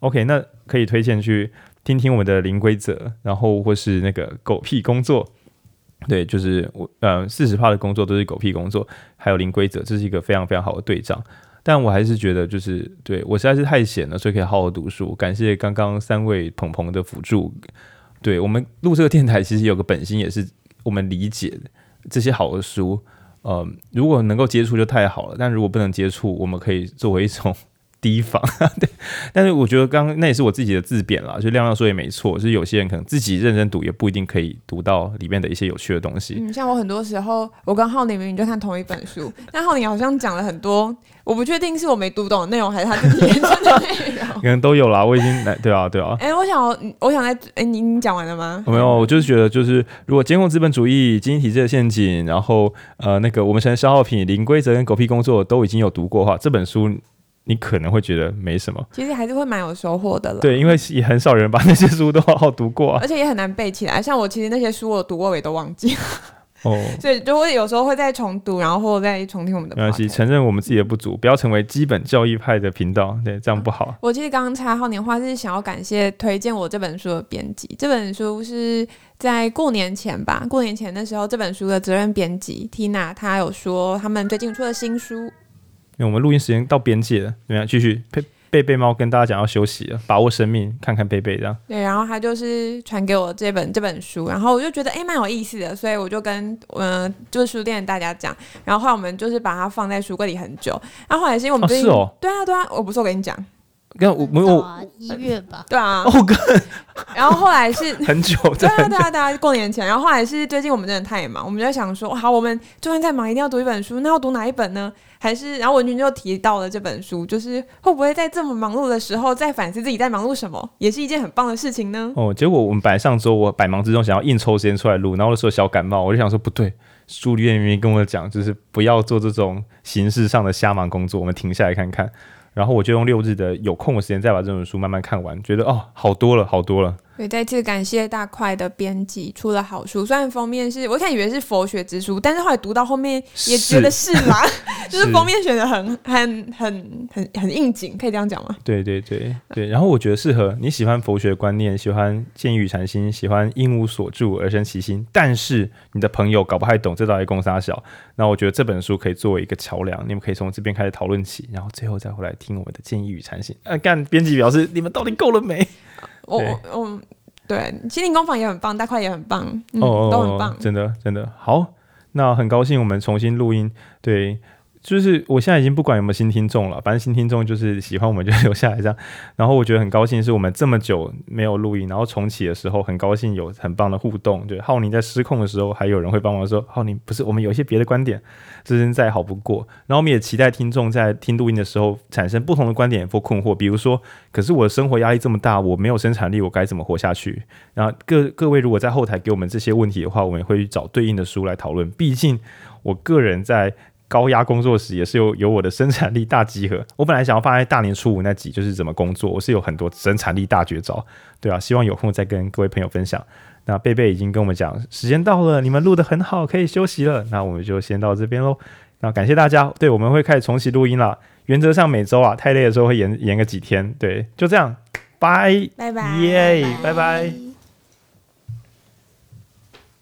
OK，那可以推荐去听听我们的零规则，然后或是那个狗屁工作，对，就是我呃四十趴的工作都是狗屁工作，还有零规则，这是一个非常非常好的对仗。但我还是觉得就是对我实在是太闲了，所以可以好好读书。感谢刚刚三位鹏鹏的辅助。对，我们录这个电台，其实有个本心，也是我们理解这些好的书，嗯，如果能够接触就太好了，但如果不能接触，我们可以作为一种。提防，对，但是我觉得刚刚那也是我自己的自贬啦，就亮亮说也没错，就是有些人可能自己认真读，也不一定可以读到里面的一些有趣的东西。嗯，像我很多时候，我跟浩宁明明就看同一本书，但浩宁好像讲了很多，我不确定是我没读懂的内容，还是他自己延伸的内容，可能都有啦。我已经来，对啊，对啊。哎、欸，我想，我想来，哎、欸，你你讲完了吗？没有，我就是觉得，就是如果监控资本主义、经济体制的陷阱，然后呃，那个我们成了消耗品、零规则跟狗屁工作都已经有读过的话，这本书。你可能会觉得没什么，其实还是会蛮有收获的了。对，因为也很少人把那些书都好好读过啊，而且也很难背起来。像我其实那些书我读过，我也都忘记了。哦，所以就会有时候会再重读，然后或再重听我们的。没关系，承认我们自己的不足，不要成为基本教育派的频道，对，这样不好。我其实刚刚插好年话是想要感谢推荐我这本书的编辑，这本书是在过年前吧，过年前的时候，这本书的责任编辑 Tina 她有说他们最近出了新书。因为我们录音时间到边界了，怎么样？继续贝贝贝猫跟大家讲要休息了，把握生命，看看贝贝这样。对，然后他就是传给我这本这本书，然后我就觉得诶蛮有意思的，所以我就跟嗯、呃、就是书店的大家讲，然后后来我们就是把它放在书柜里很久，然后后来是因为我们最近、哦哦、对啊对啊，我不是我跟你讲。跟我没有一月吧，对啊，哦，跟然后后来是 很久，对啊对啊对啊，过年前，然后后来是最近我们真的太忙，我们就在想说，好，我们就算再忙，一定要读一本书，那要读哪一本呢？还是，然后文君就提到了这本书，就是会不会在这么忙碌的时候，再反思自己在忙碌什么，也是一件很棒的事情呢？哦，结果我们本来上周我百忙之中想要硬抽时间出来录，然后那时候小感冒，我就想说不对，书里面明明跟我讲，就是不要做这种形式上的瞎忙工作，我们停下来看看。然后我就用六日的有空的时间再把这本书慢慢看完，觉得哦，好多了，好多了。对，再次感谢大块的编辑出了好书，虽然封面是我一开始以为是佛学之书，但是后来读到后面也觉得是啦，是 就是 封面选的很很很很很应景，可以这样讲吗？对对对对，然后我觉得适合你喜欢佛学观念，喜欢见义语禅心，喜欢因无所住而生其心，但是你的朋友搞不太懂这到底供三小，那我觉得这本书可以作为一个桥梁，你们可以从这边开始讨论起，然后最后再回来听我们的建议与禅心。呃，干编辑表示你们到底够了没？我我对，心灵工坊也很棒，大块也很棒，嗯、哦，都很棒，真的真的好。那很高兴我们重新录音，对。就是我现在已经不管有没有新听众了，反正新听众就是喜欢我们就留下来这样。然后我觉得很高兴是我们这么久没有录音，然后重启的时候很高兴有很棒的互动。对，浩宁在失控的时候还有人会帮忙说，浩宁不是我们有一些别的观点，这真再好不过。然后我们也期待听众在听录音的时候产生不同的观点或困惑，比如说，可是我的生活压力这么大，我没有生产力，我该怎么活下去？然后各各位如果在后台给我们这些问题的话，我们也会去找对应的书来讨论。毕竟我个人在。高压工作时也是有有我的生产力大集合。我本来想要放在大年初五那集，就是怎么工作，我是有很多生产力大绝招，对啊，希望有空再跟各位朋友分享。那贝贝已经跟我们讲，时间到了，你们录得很好，可以休息了。那我们就先到这边喽。那感谢大家，对，我们会开始重启录音了。原则上每周啊，太累的时候会延延个几天。对，就这样，拜拜拜，耶，拜拜。